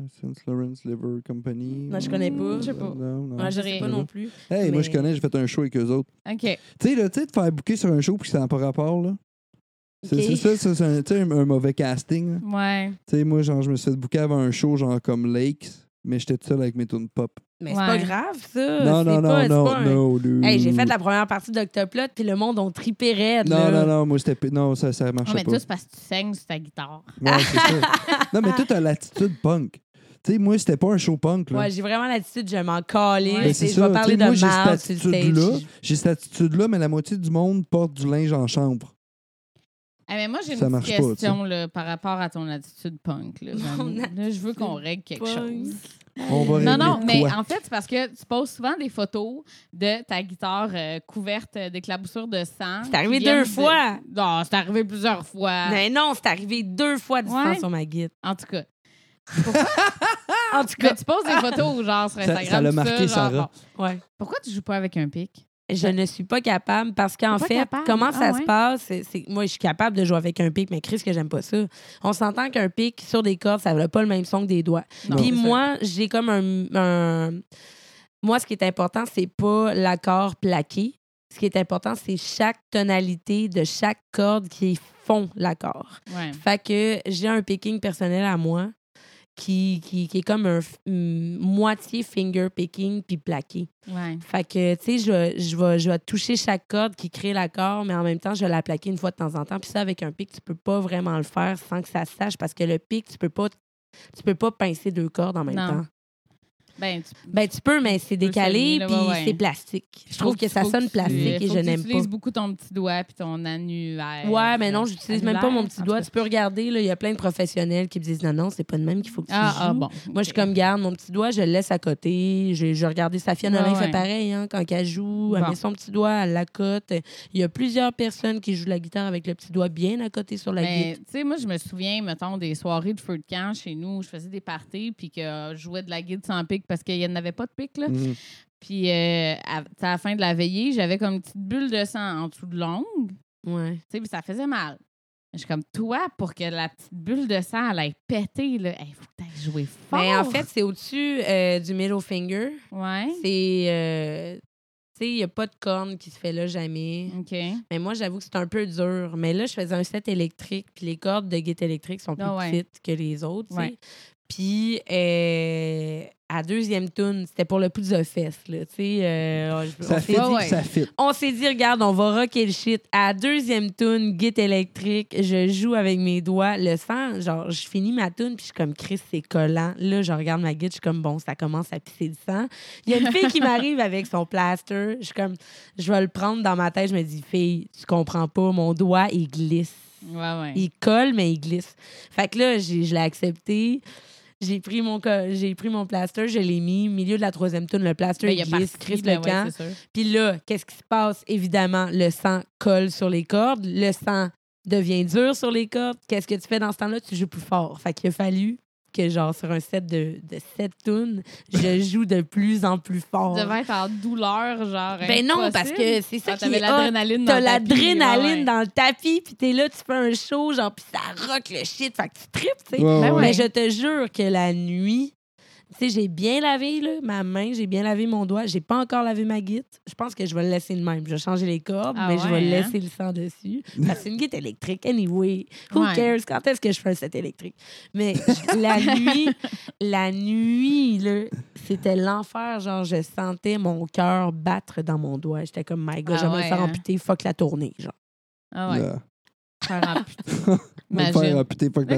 St. Lawrence Liver Company. Non, je connais pas. Je sais pas. Non, non. Moi, je sais dirais- pas non plus. Hey, moi, je connais, j'ai fait un show avec eux autres. OK. Tu sais, là, tu sais, de faire booker sur un show puis que ça n'a pas rapport, là. C'est ça, c'est un, mauvais casting. là. Ouais. Tu sais, moi, genre, je me suis fait booker avant un show, genre comme Lakes, mais j'étais tout seul avec mes tunes pop. Mais c'est Ouais. pas grave, ça. non, non, pas- non, non, un- non, non. Hey, j'ai fait la première partie d'Octoplot, puis le monde ont trippé raide. Non, là. non, non, moi, c'était. Non, ça, ça Non, marchait mais pas. tout, c'est parce que tu saignes sur ta guitare. Ouais, c'est ça. Non, mais toi, t'as l'attitude punk. Tu sais, moi, c'était pas un show punk, là. Ouais, j'ai vraiment l'attitude, je m'en calais. Ouais, Ben, je c'est vais ça. parler moi, de j'ai cette attitude-là. stage. J'ai cette attitude-là, mais la moitié du monde porte du linge en chambre. Ah, mais moi, j'ai une Ça petite pas, question là, par rapport à ton attitude punk. Là, Là, je veux qu'on règle quelque punk. chose. On va Non, non, mais quoi? en fait, c'est parce que tu poses souvent des photos de ta guitare euh, couverte d'éclaboussures de sang. C'est arrivé deux de- fois. Non, c'est arrivé plusieurs fois. Mais non, c'est arrivé deux fois du Ouais. sang sur ma guide. En tout cas. En tout Mais cas, tu poses des photos, genre, sur Ça- Instagram. ça l'a marqué, genre, Sarah. bon. ouais. Pourquoi tu joues pas avec un pic? Je ne suis pas capable parce qu'en fait, capable? comment Ah ça ouais? se passe? c'est- c'est- moi, je suis capable de jouer avec un pic, mais Chris, que j'aime pas ça. On s'entend qu'un pic sur des cordes, ça n'a pas le même son que des doigts. Non, Puis ça. moi, j'ai comme un, un- Moi, ce qui est important, c'est pas l'accord plaqué. Ce qui est important, c'est chaque tonalité de chaque corde qui font l'accord. Ouais. Fait que j'ai un picking personnel à moi qui, qui, qui est comme un mm, moitié finger picking puis plaqué. Ouais. Fait que, tu sais, je, vais- je, vais, je vais toucher chaque corde qui crée l'accord, mais en même temps, je vais la plaquer une fois de temps en temps. Puis ça, avec un pic, tu peux pas vraiment le faire sans que ça se sache parce que le pic, tu peux pas, tu peux pas pincer deux cordes en même Non. temps. Ben, tu Ben, tu peux, mais c'est décalé puis ouais, ouais. c'est plastique. Je trouve que ça sonne tu- plastique et je n'aime Tu pas. utilises beaucoup ton petit doigt puis ton annulaire. Ouais, mais non, j'utilise même pas mon petit doigt. Tu peux regarder, là, il y a plein de professionnels qui me disent non, non, c'est pas de même qu'il faut que tu Ah, ah, joues. bon. Moi, je suis comme garde, mon petit doigt, je le laisse à côté. J'ai j'ai regardé Safia Nolin fait pareil, hein, quand elle joue, elle Bon. met son petit doigt, elle l'accote. Il y a plusieurs personnes qui jouent la guitare avec le petit doigt bien à côté sur la Mais, guitare. tu sais, moi, je me souviens, mettons, des soirées de feu de camp chez nous où je faisais des parties puis que euh, je jouais de la guide sans pic parce qu'il n'y en avait pas de pic, là. Mhm. Puis, euh, à, la fin de la veillée, j'avais comme une petite bulle de sang en dessous de l'ongle, tu Ouais. sais, puis ça faisait mal. Je suis comme, toi, pour que la petite bulle de sang, elle aille péter, là, il faut que tu ailles jouer fort. Mais Ben, en fait, c'est au-dessus euh, du middle finger. ouais. C'est. euh, tu sais, il n'y a pas de corne qui se fait là jamais. OK. Mais moi, j'avoue que c'est un peu dur. Mais là, je faisais un set électrique, puis les cordes de guitare électrique sont plus Ah ouais. petites que les autres. Ouais. Puis, euh, à deuxième tune, c'était pour le pouce de. Là, tu sais, euh, on Ça s'est fit, dit- ouais. ça fit. on s'est dit, regarde, on va rocker le shit. À deuxième tune, guitare électrique, je joue avec mes doigts. Le sang, genre, je finis ma tune, puis je suis comme, Chris, c'est collant. Là, je regarde ma guitare, je suis comme, bon, ça commence à pisser du sang. Il y a une fille qui m'arrive avec son plaster. Je suis comme, je vais le prendre dans ma tête. Je me dis, fille, tu comprends pas, mon doigt, il glisse. Ouais, ouais. Il colle, mais il glisse. Fait que là, j'ai- je l'ai accepté. J'ai pris mon j'ai pris mon plaster, je l'ai mis au milieu de la troisième tune, le plaster Ben, il glisse, Chris ben le camp. Puis là, qu'est-ce qui se passe? Évidemment, le sang colle sur les cordes. Le sang devient dur sur les cordes. Qu'est-ce que tu fais dans ce temps-là? Tu joues plus fort. Fait qu'il a fallu que, genre, sur un set de, de 7 tunes, je joue de plus en plus fort. Tu devais être en douleur, genre. Ben non, parce que c'est ça Ah, qui t'avais l'adrénaline dans T'as le tapis, l'adrénaline ouais, ouais. dans le tapis, puis t'es là, tu fais un show, genre, puis ça rock le shit, fait que tu tripes, tu sais. Ouais, Ben ouais. Mais je te jure que la nuit, tu sais, j'ai bien lavé là, ma main, j'ai bien lavé mon doigt. J'ai pas encore lavé ma guite. Je pense que je vais le laisser de même. Je vais changer les cordes, Ah mais je vais hein? laisser le sang dessus. Parce que c'est une guite électrique, anyway. Who Ouais. cares? Quand est-ce que je fais un set électrique? Mais la nuit, la nuit, là, c'était l'enfer. Genre, je sentais mon cœur battre dans mon doigt. J'étais comme, my God, Ah je vais me ouais, faire hein? amputer, fuck la tournée. Genre. Ah ouais. Faire amputer. Imagine.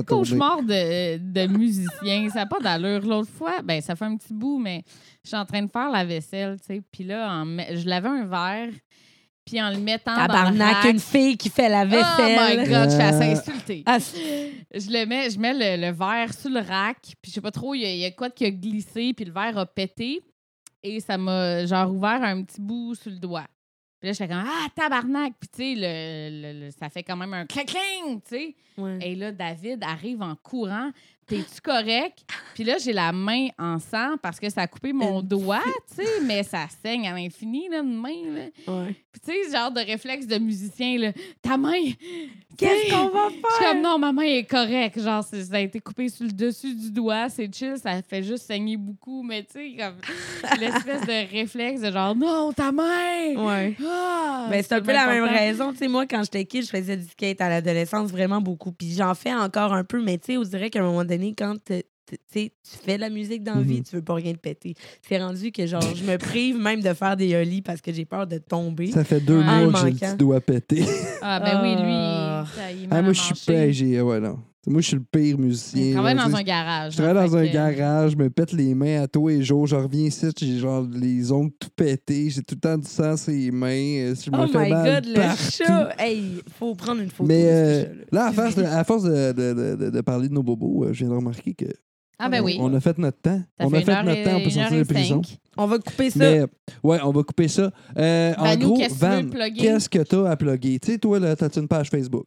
tournée. cauchemar de, de musicien, ça n'a pas d'allure. L'autre fois, ben ça fait un petit bout, mais je suis en train de faire la vaisselle, tu sais. Puis là, en je lavais un verre, puis en le mettant dans le Tabarnak, rack... une fille qui fait la Oh vaisselle. my God, je suis assez insultée. Ah, Je le mets, je mets le, le verre sur le rack, puis je sais pas trop, il y, a- il y a quoi qui a glissé, puis le verre a pété, et ça m'a genre ouvert un petit bout sur le doigt. Puis là, j'étais comme Ah, tabarnak! Puis tu sais, le, le- le- ça fait quand même un clac-cling, tu sais. ouais. Et là, David arrive en courant. T'es-tu correct? Puis là, j'ai la main en sang parce que ça a coupé mon doigt, tu sais, mais ça saigne à l'infini, là, de main, là. Ouais. Puis tu sais, genre de réflexe de musicien, là. Ta main! Qu'est-ce qu'on va je suis faire? comme non, ma main est correcte. Genre, ça a été coupé sur le dessus du doigt, c'est chill, ça fait juste saigner beaucoup, mais tu sais, comme l'espèce de réflexe de genre non, ta main! Ouais. Ah! Ben, c'est un peu la même raison. Tu sais, moi, quand j'étais kid, je faisais du skate à l'adolescence vraiment beaucoup. Puis j'en fais encore un peu, mais tu sais, on dirait qu'à un moment donné, quand tu fais de la musique dans la vie, Mhm. tu veux pas rien te péter. C'est rendu que, genre, je me prive même de faire des ollies parce que j'ai peur de tomber. Ça fait deux Ouais. mois que j'ai le petit doigt pété. Ah, ben oui, Ah. lui, Ah, moi, je suis pire. j'ai- Ouais, non. Moi, je suis le pire musicien. Il travaille dans un garage. Je travaille dans un garage, je me pète les mains à tous les jours. Je reviens ici, j'ai genre les ongles tout pétés. J'ai tout le temps du sang sur les mains. euh, Je Oh my God, le chat! Hey, faut prendre une photo Mais euh, là, à force, de, parler de nos bobos, euh, je viens de remarquer que Ah, ben oui. on a fait notre temps. Ça on a fait notre et- temps, on peut une heure sortir de prison. On va couper ça. Mais ouais, on va couper ça. Euh, en Vanou, gros, qu'est-ce que tu Van, veux plugger? qu'est-ce que t'as à plugger? Tu sais, toi, là, t'as-tu une page Facebook?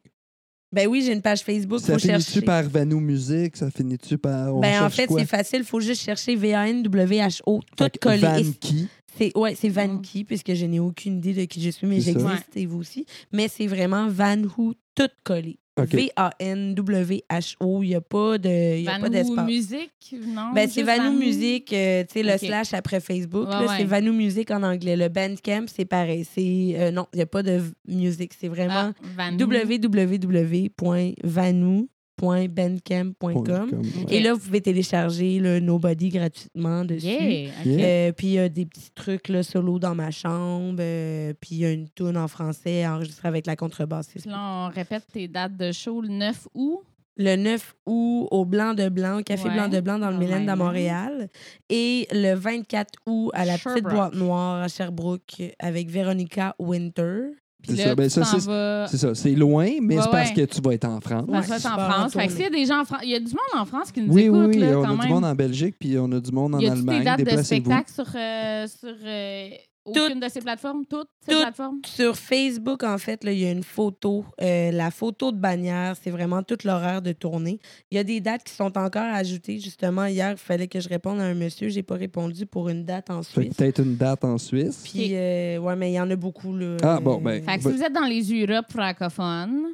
Ben oui, j'ai une page Facebook. ça finit-tu chercher. par Vanou Musique? Ça finit-tu par. On Ben, en fait, quoi? c'est facile. faut juste chercher V-A-N-W-H-O, tout collé. Et Vanky. C'est ouais, c'est Vanky puisque je n'ai aucune idée de qui je suis, mais C'est ça. j'existe et vous aussi. Mais c'est vraiment Vanhoo tout collé. V-A-N-W-H-O. Il n'y a pas de, il y a pas Vanou d'espace. Musique, non? Ben, c'est Vanou Musique, euh, tu sais, le slash après Facebook. Ouais, là, ouais. C'est Vanou Musique en anglais. Le Bandcamp, c'est pareil. C'est, euh, non, il n'y a pas de musique. C'est vraiment Ah, Vanou. Ok. Et là, vous pouvez télécharger le Nobody gratuitement dessus. Yeah. Euh, puis il y a des petits trucs là, solo dans ma chambre. euh, puis il y a une tune en français enregistrée avec la contrebassiste. Puis là, on répète tes dates de show le 9 août. Le 9 août au Blanc de Blanc, au Café Ouais. Blanc de Blanc dans le Oh Mylène my à. Montréal. Et le 24 août à la Petite. Boîte Noire à Sherbrooke avec Véronica Winter. Puis C'est là, ça. Ben, tu ça, c'est- vas... C'est ça. C'est loin, mais Ouais, c'est parce ouais. que tu vas être en France. Ça va être je en France. Fait que s'il y a des gens en France, il y a du monde en France qui nous Oui, écoute, oui, oui. là, on quand a même. du monde en Belgique, puis on a du monde en y a-tu tes Allemagne. dates de spectacle sur, euh, sur euh, aucune de ces plateformes? Toutes ces Toutes. plateformes? Sur Facebook, en fait, là, il y a une photo. euh, la photo de bannière, c'est vraiment toute l'horaire de tournée. Il y a des dates qui sont encore ajoutées. Justement, hier, il fallait que je réponde à un monsieur. J'ai pas répondu pour une date en Suisse. peut-être une date en Suisse. Puis, euh, ouais, mais il y en a beaucoup. Là, Ah, bon, ben, Fait que Va- si vous êtes dans les Europes francophones,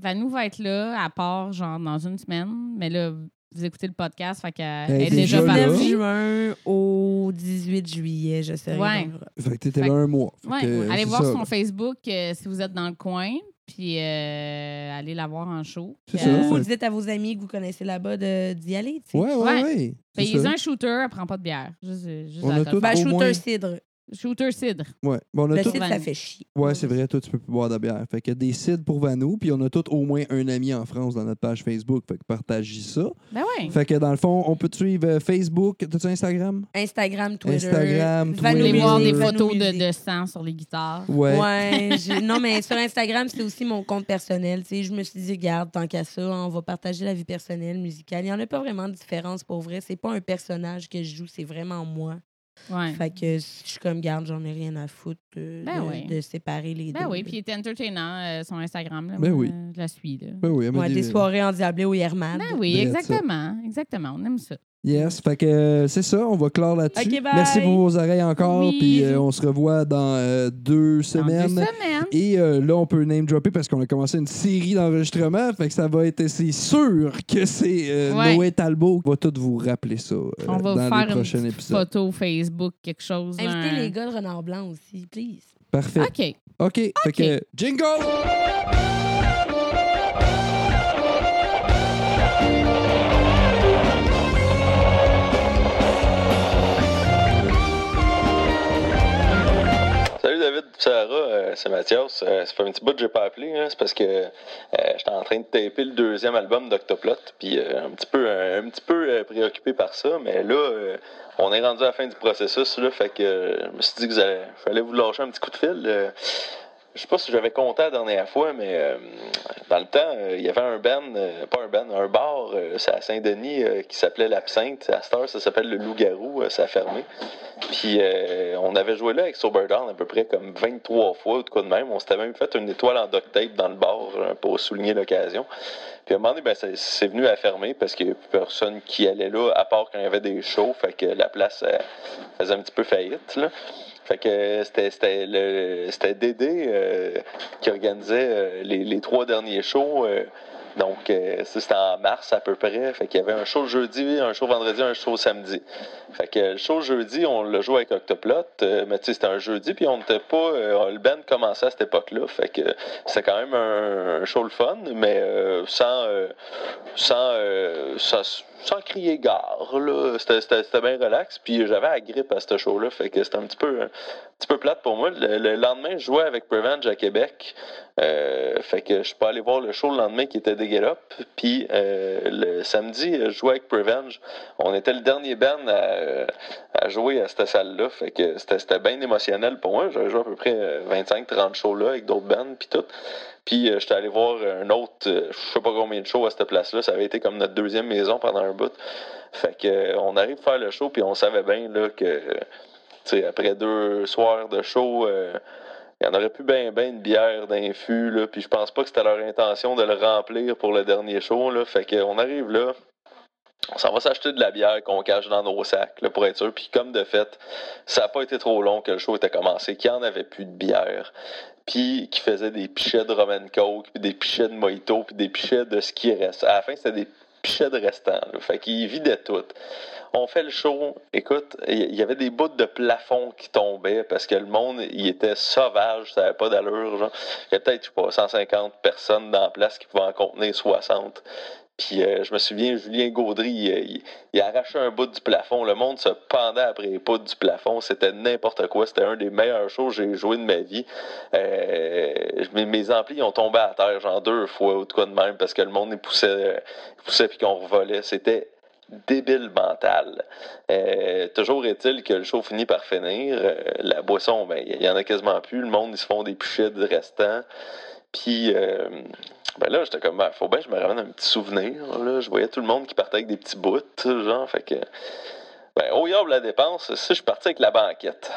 Vanou va être là, à part, genre, dans une semaine. Mais là, vous écoutez le podcast, fait qu'elle Elle est est déjà là. 9 partie. juin au 18 juillet, je serai Ouais. Fait que t'étais là un mois. Ouais, que, allez voir ça, son là. Facebook euh, si vous êtes dans le coin, puis euh, allez la voir en show. C'est ça, euh, Ou fait- dites à vos amis que vous connaissez là-bas de- d'y aller. tu sais. Ouais, ouais, Ouais. ouais. Payez-en ça. un shooter, elle prend pas de bière. Juste, juste On a l'alcool. tout- Ben, Au shooter moins- cidre. Shooter cidre. Ouais. Bon, on a Le tout- cidre, ça fait chier. Ouais, c'est vrai, toi, tu peux plus boire de bière. Fait a des sites pour Vanou, puis on a tous au moins un ami en France dans notre page Facebook. Fait que partagez ça. Ben oui. Fait que dans le fond, on peut te suivre euh, Facebook. T'as-tu Instagram? Instagram, Twitter. Instagram, Vous Vanou Twitter. voir des photos de, de sang sur les guitares. Ouais. Ouais, non, mais sur Instagram, c'est aussi mon compte personnel. Tu sais, je me suis dit, regarde, tant qu'à ça, on va partager la vie personnelle, musicale. Il n'y en a pas vraiment de différence pour vrai. C'est pas un personnage que je joue, c'est vraiment moi. Ouais. Fait que je suis comme garde, j'en ai rien à foutre euh, Ben de, oui. de séparer les deux. Ben oui, puis il était entertainant, euh, son Instagram. Là, Ben moi, oui. euh, je la suis. Là. Ben oui, Ouais, dit- des soirées endiablées au Yermad. Ben oui, exactement. Exactement, on aime ça. Yes, fait que euh, c'est ça, on va clore là-dessus. Merci pour vos oreilles encore, Oui. puis euh, on se revoit dans euh, deux Dans semaines. deux semaines. Et euh, là, on peut name dropper parce qu'on a commencé une série d'enregistrements. Fait que ça va être, c'est sûr que c'est euh, Ouais. Noé Talbot qui va tout vous rappeler ça euh, On va dans vous faire les une prochains petite épisodes. photo Facebook, quelque chose. Invitez les gars de Renard Blanc aussi, please. Parfait. OK. OK. Fait que, jingle! David, Sarah, euh, c'est Mathias. Euh, ça fait un petit bout que j'ai pas appelé, hein, c'est parce que euh, j'étais en train de taper le deuxième album d'Octoplot, puis euh, un petit peu, préoccupé par ça, mais là, on est rendu à la fin du processus, là, fait que je me suis dit que fallait vous lâcher un petit coup de fil. Je sais pas si j'avais compté la dernière fois, mais euh, dans le temps, euh, il y avait un band, euh, pas un band, un bar, euh, c'est à Saint-Denis, qui s'appelait l'Absinthe. À cette heure, ça s'appelle le Loup-Garou, ça a fermé. Puis on avait joué là avec Soberdown à peu près comme 23 fois ou de quoi de même. On s'était même fait une étoile en duct tape dans le bar pour souligner l'occasion. Puis à un moment donné, ben, c'est- venu à fermer parce qu'il n'y avait plus personne qui allait là, à part quand il y avait des shows. Fait que la place faisait un petit peu faillite. Fait que c'était le Dédé euh, qui organisait euh, les, les trois derniers shows. euh, donc, c'était en mars à peu près. Fait qu'il y avait un show jeudi, un show vendredi, un show samedi. Fait que le show jeudi, on l'a joué avec Octoplot, mais tu sais, c'était un jeudi, puis on n'était pas. le band commençait à cette époque-là. Fait que c'était quand même un, show le fun, mais sans, sans, sans, sans crier gare. là. C'était, bien relax. Puis j'avais la grippe à ce show-là. Fait que c'était un petit peu, un petit peu plate pour moi. Le, le lendemain, je jouais avec Prevenge à Québec. Euh, fait que je suis pas allé voir le show le lendemain qui était des Up. Puis euh, le samedi, je jouais avec Prevenge. On était le dernier band à, à jouer à cette salle-là. Fait que c'était, c'était bien émotionnel pour moi. J'avais joué à peu près 25-30 shows là avec d'autres bands puis tout. Puis euh, j'étais allé voir un autre, euh, je sais pas combien de shows à cette place-là. Ça avait été comme notre deuxième maison pendant un bout. Fait que euh, on arrive à faire le show puis on savait bien là que euh, après deux soirs de show euh, il y en aurait plus bien ben une bière d'infus puis je pense pas que c'était leur intention de le remplir pour le dernier show là. Fait que on arrive là, on s'en va s'acheter de la bière qu'on cache dans nos sacs là, pour être sûr. Puis comme de fait, ça n'a pas été trop long que le show était commencé, qu'il n'y en avait plus de bière. Puis qui faisait des pichets de Roman Coke, puis des pichets de Mojito, puis des pichets de ce qui reste. À la fin, c'était des pichets de restants. Fait qu'il vidait tout. On fait le show. Écoute, il y avait des bouts de plafond qui tombaient parce que le monde, il était sauvage, ça n'avait pas d'allure. Il y a peut-être, pas, 150 personnes dans la place qui pouvaient en contenir 60. Puis euh, je me souviens, Julien Gaudry, il, il- il a arraché un bout du plafond. Le monde se pendait après les poutres du plafond. C'était n'importe quoi. C'était un des meilleurs shows que j'ai joué de ma vie. Euh, mes, amplis ont tombé à terre genre deux fois ou de quoi de même parce que le monde poussait, euh, poussait puis qu'on revolait. C'était débile mental. Toujours est-il que le show finit par finir. La boisson, ben, il y en a quasiment plus. Le monde, ils se font des pichets de restants. Puis, ben là, j'étais comme, ben, faut bien que je me ramène un petit souvenir. Là. Je voyais tout le monde qui partait avec des petits bouts, genre, fait que, ben, au diable la dépense, si je parti avec la banquette.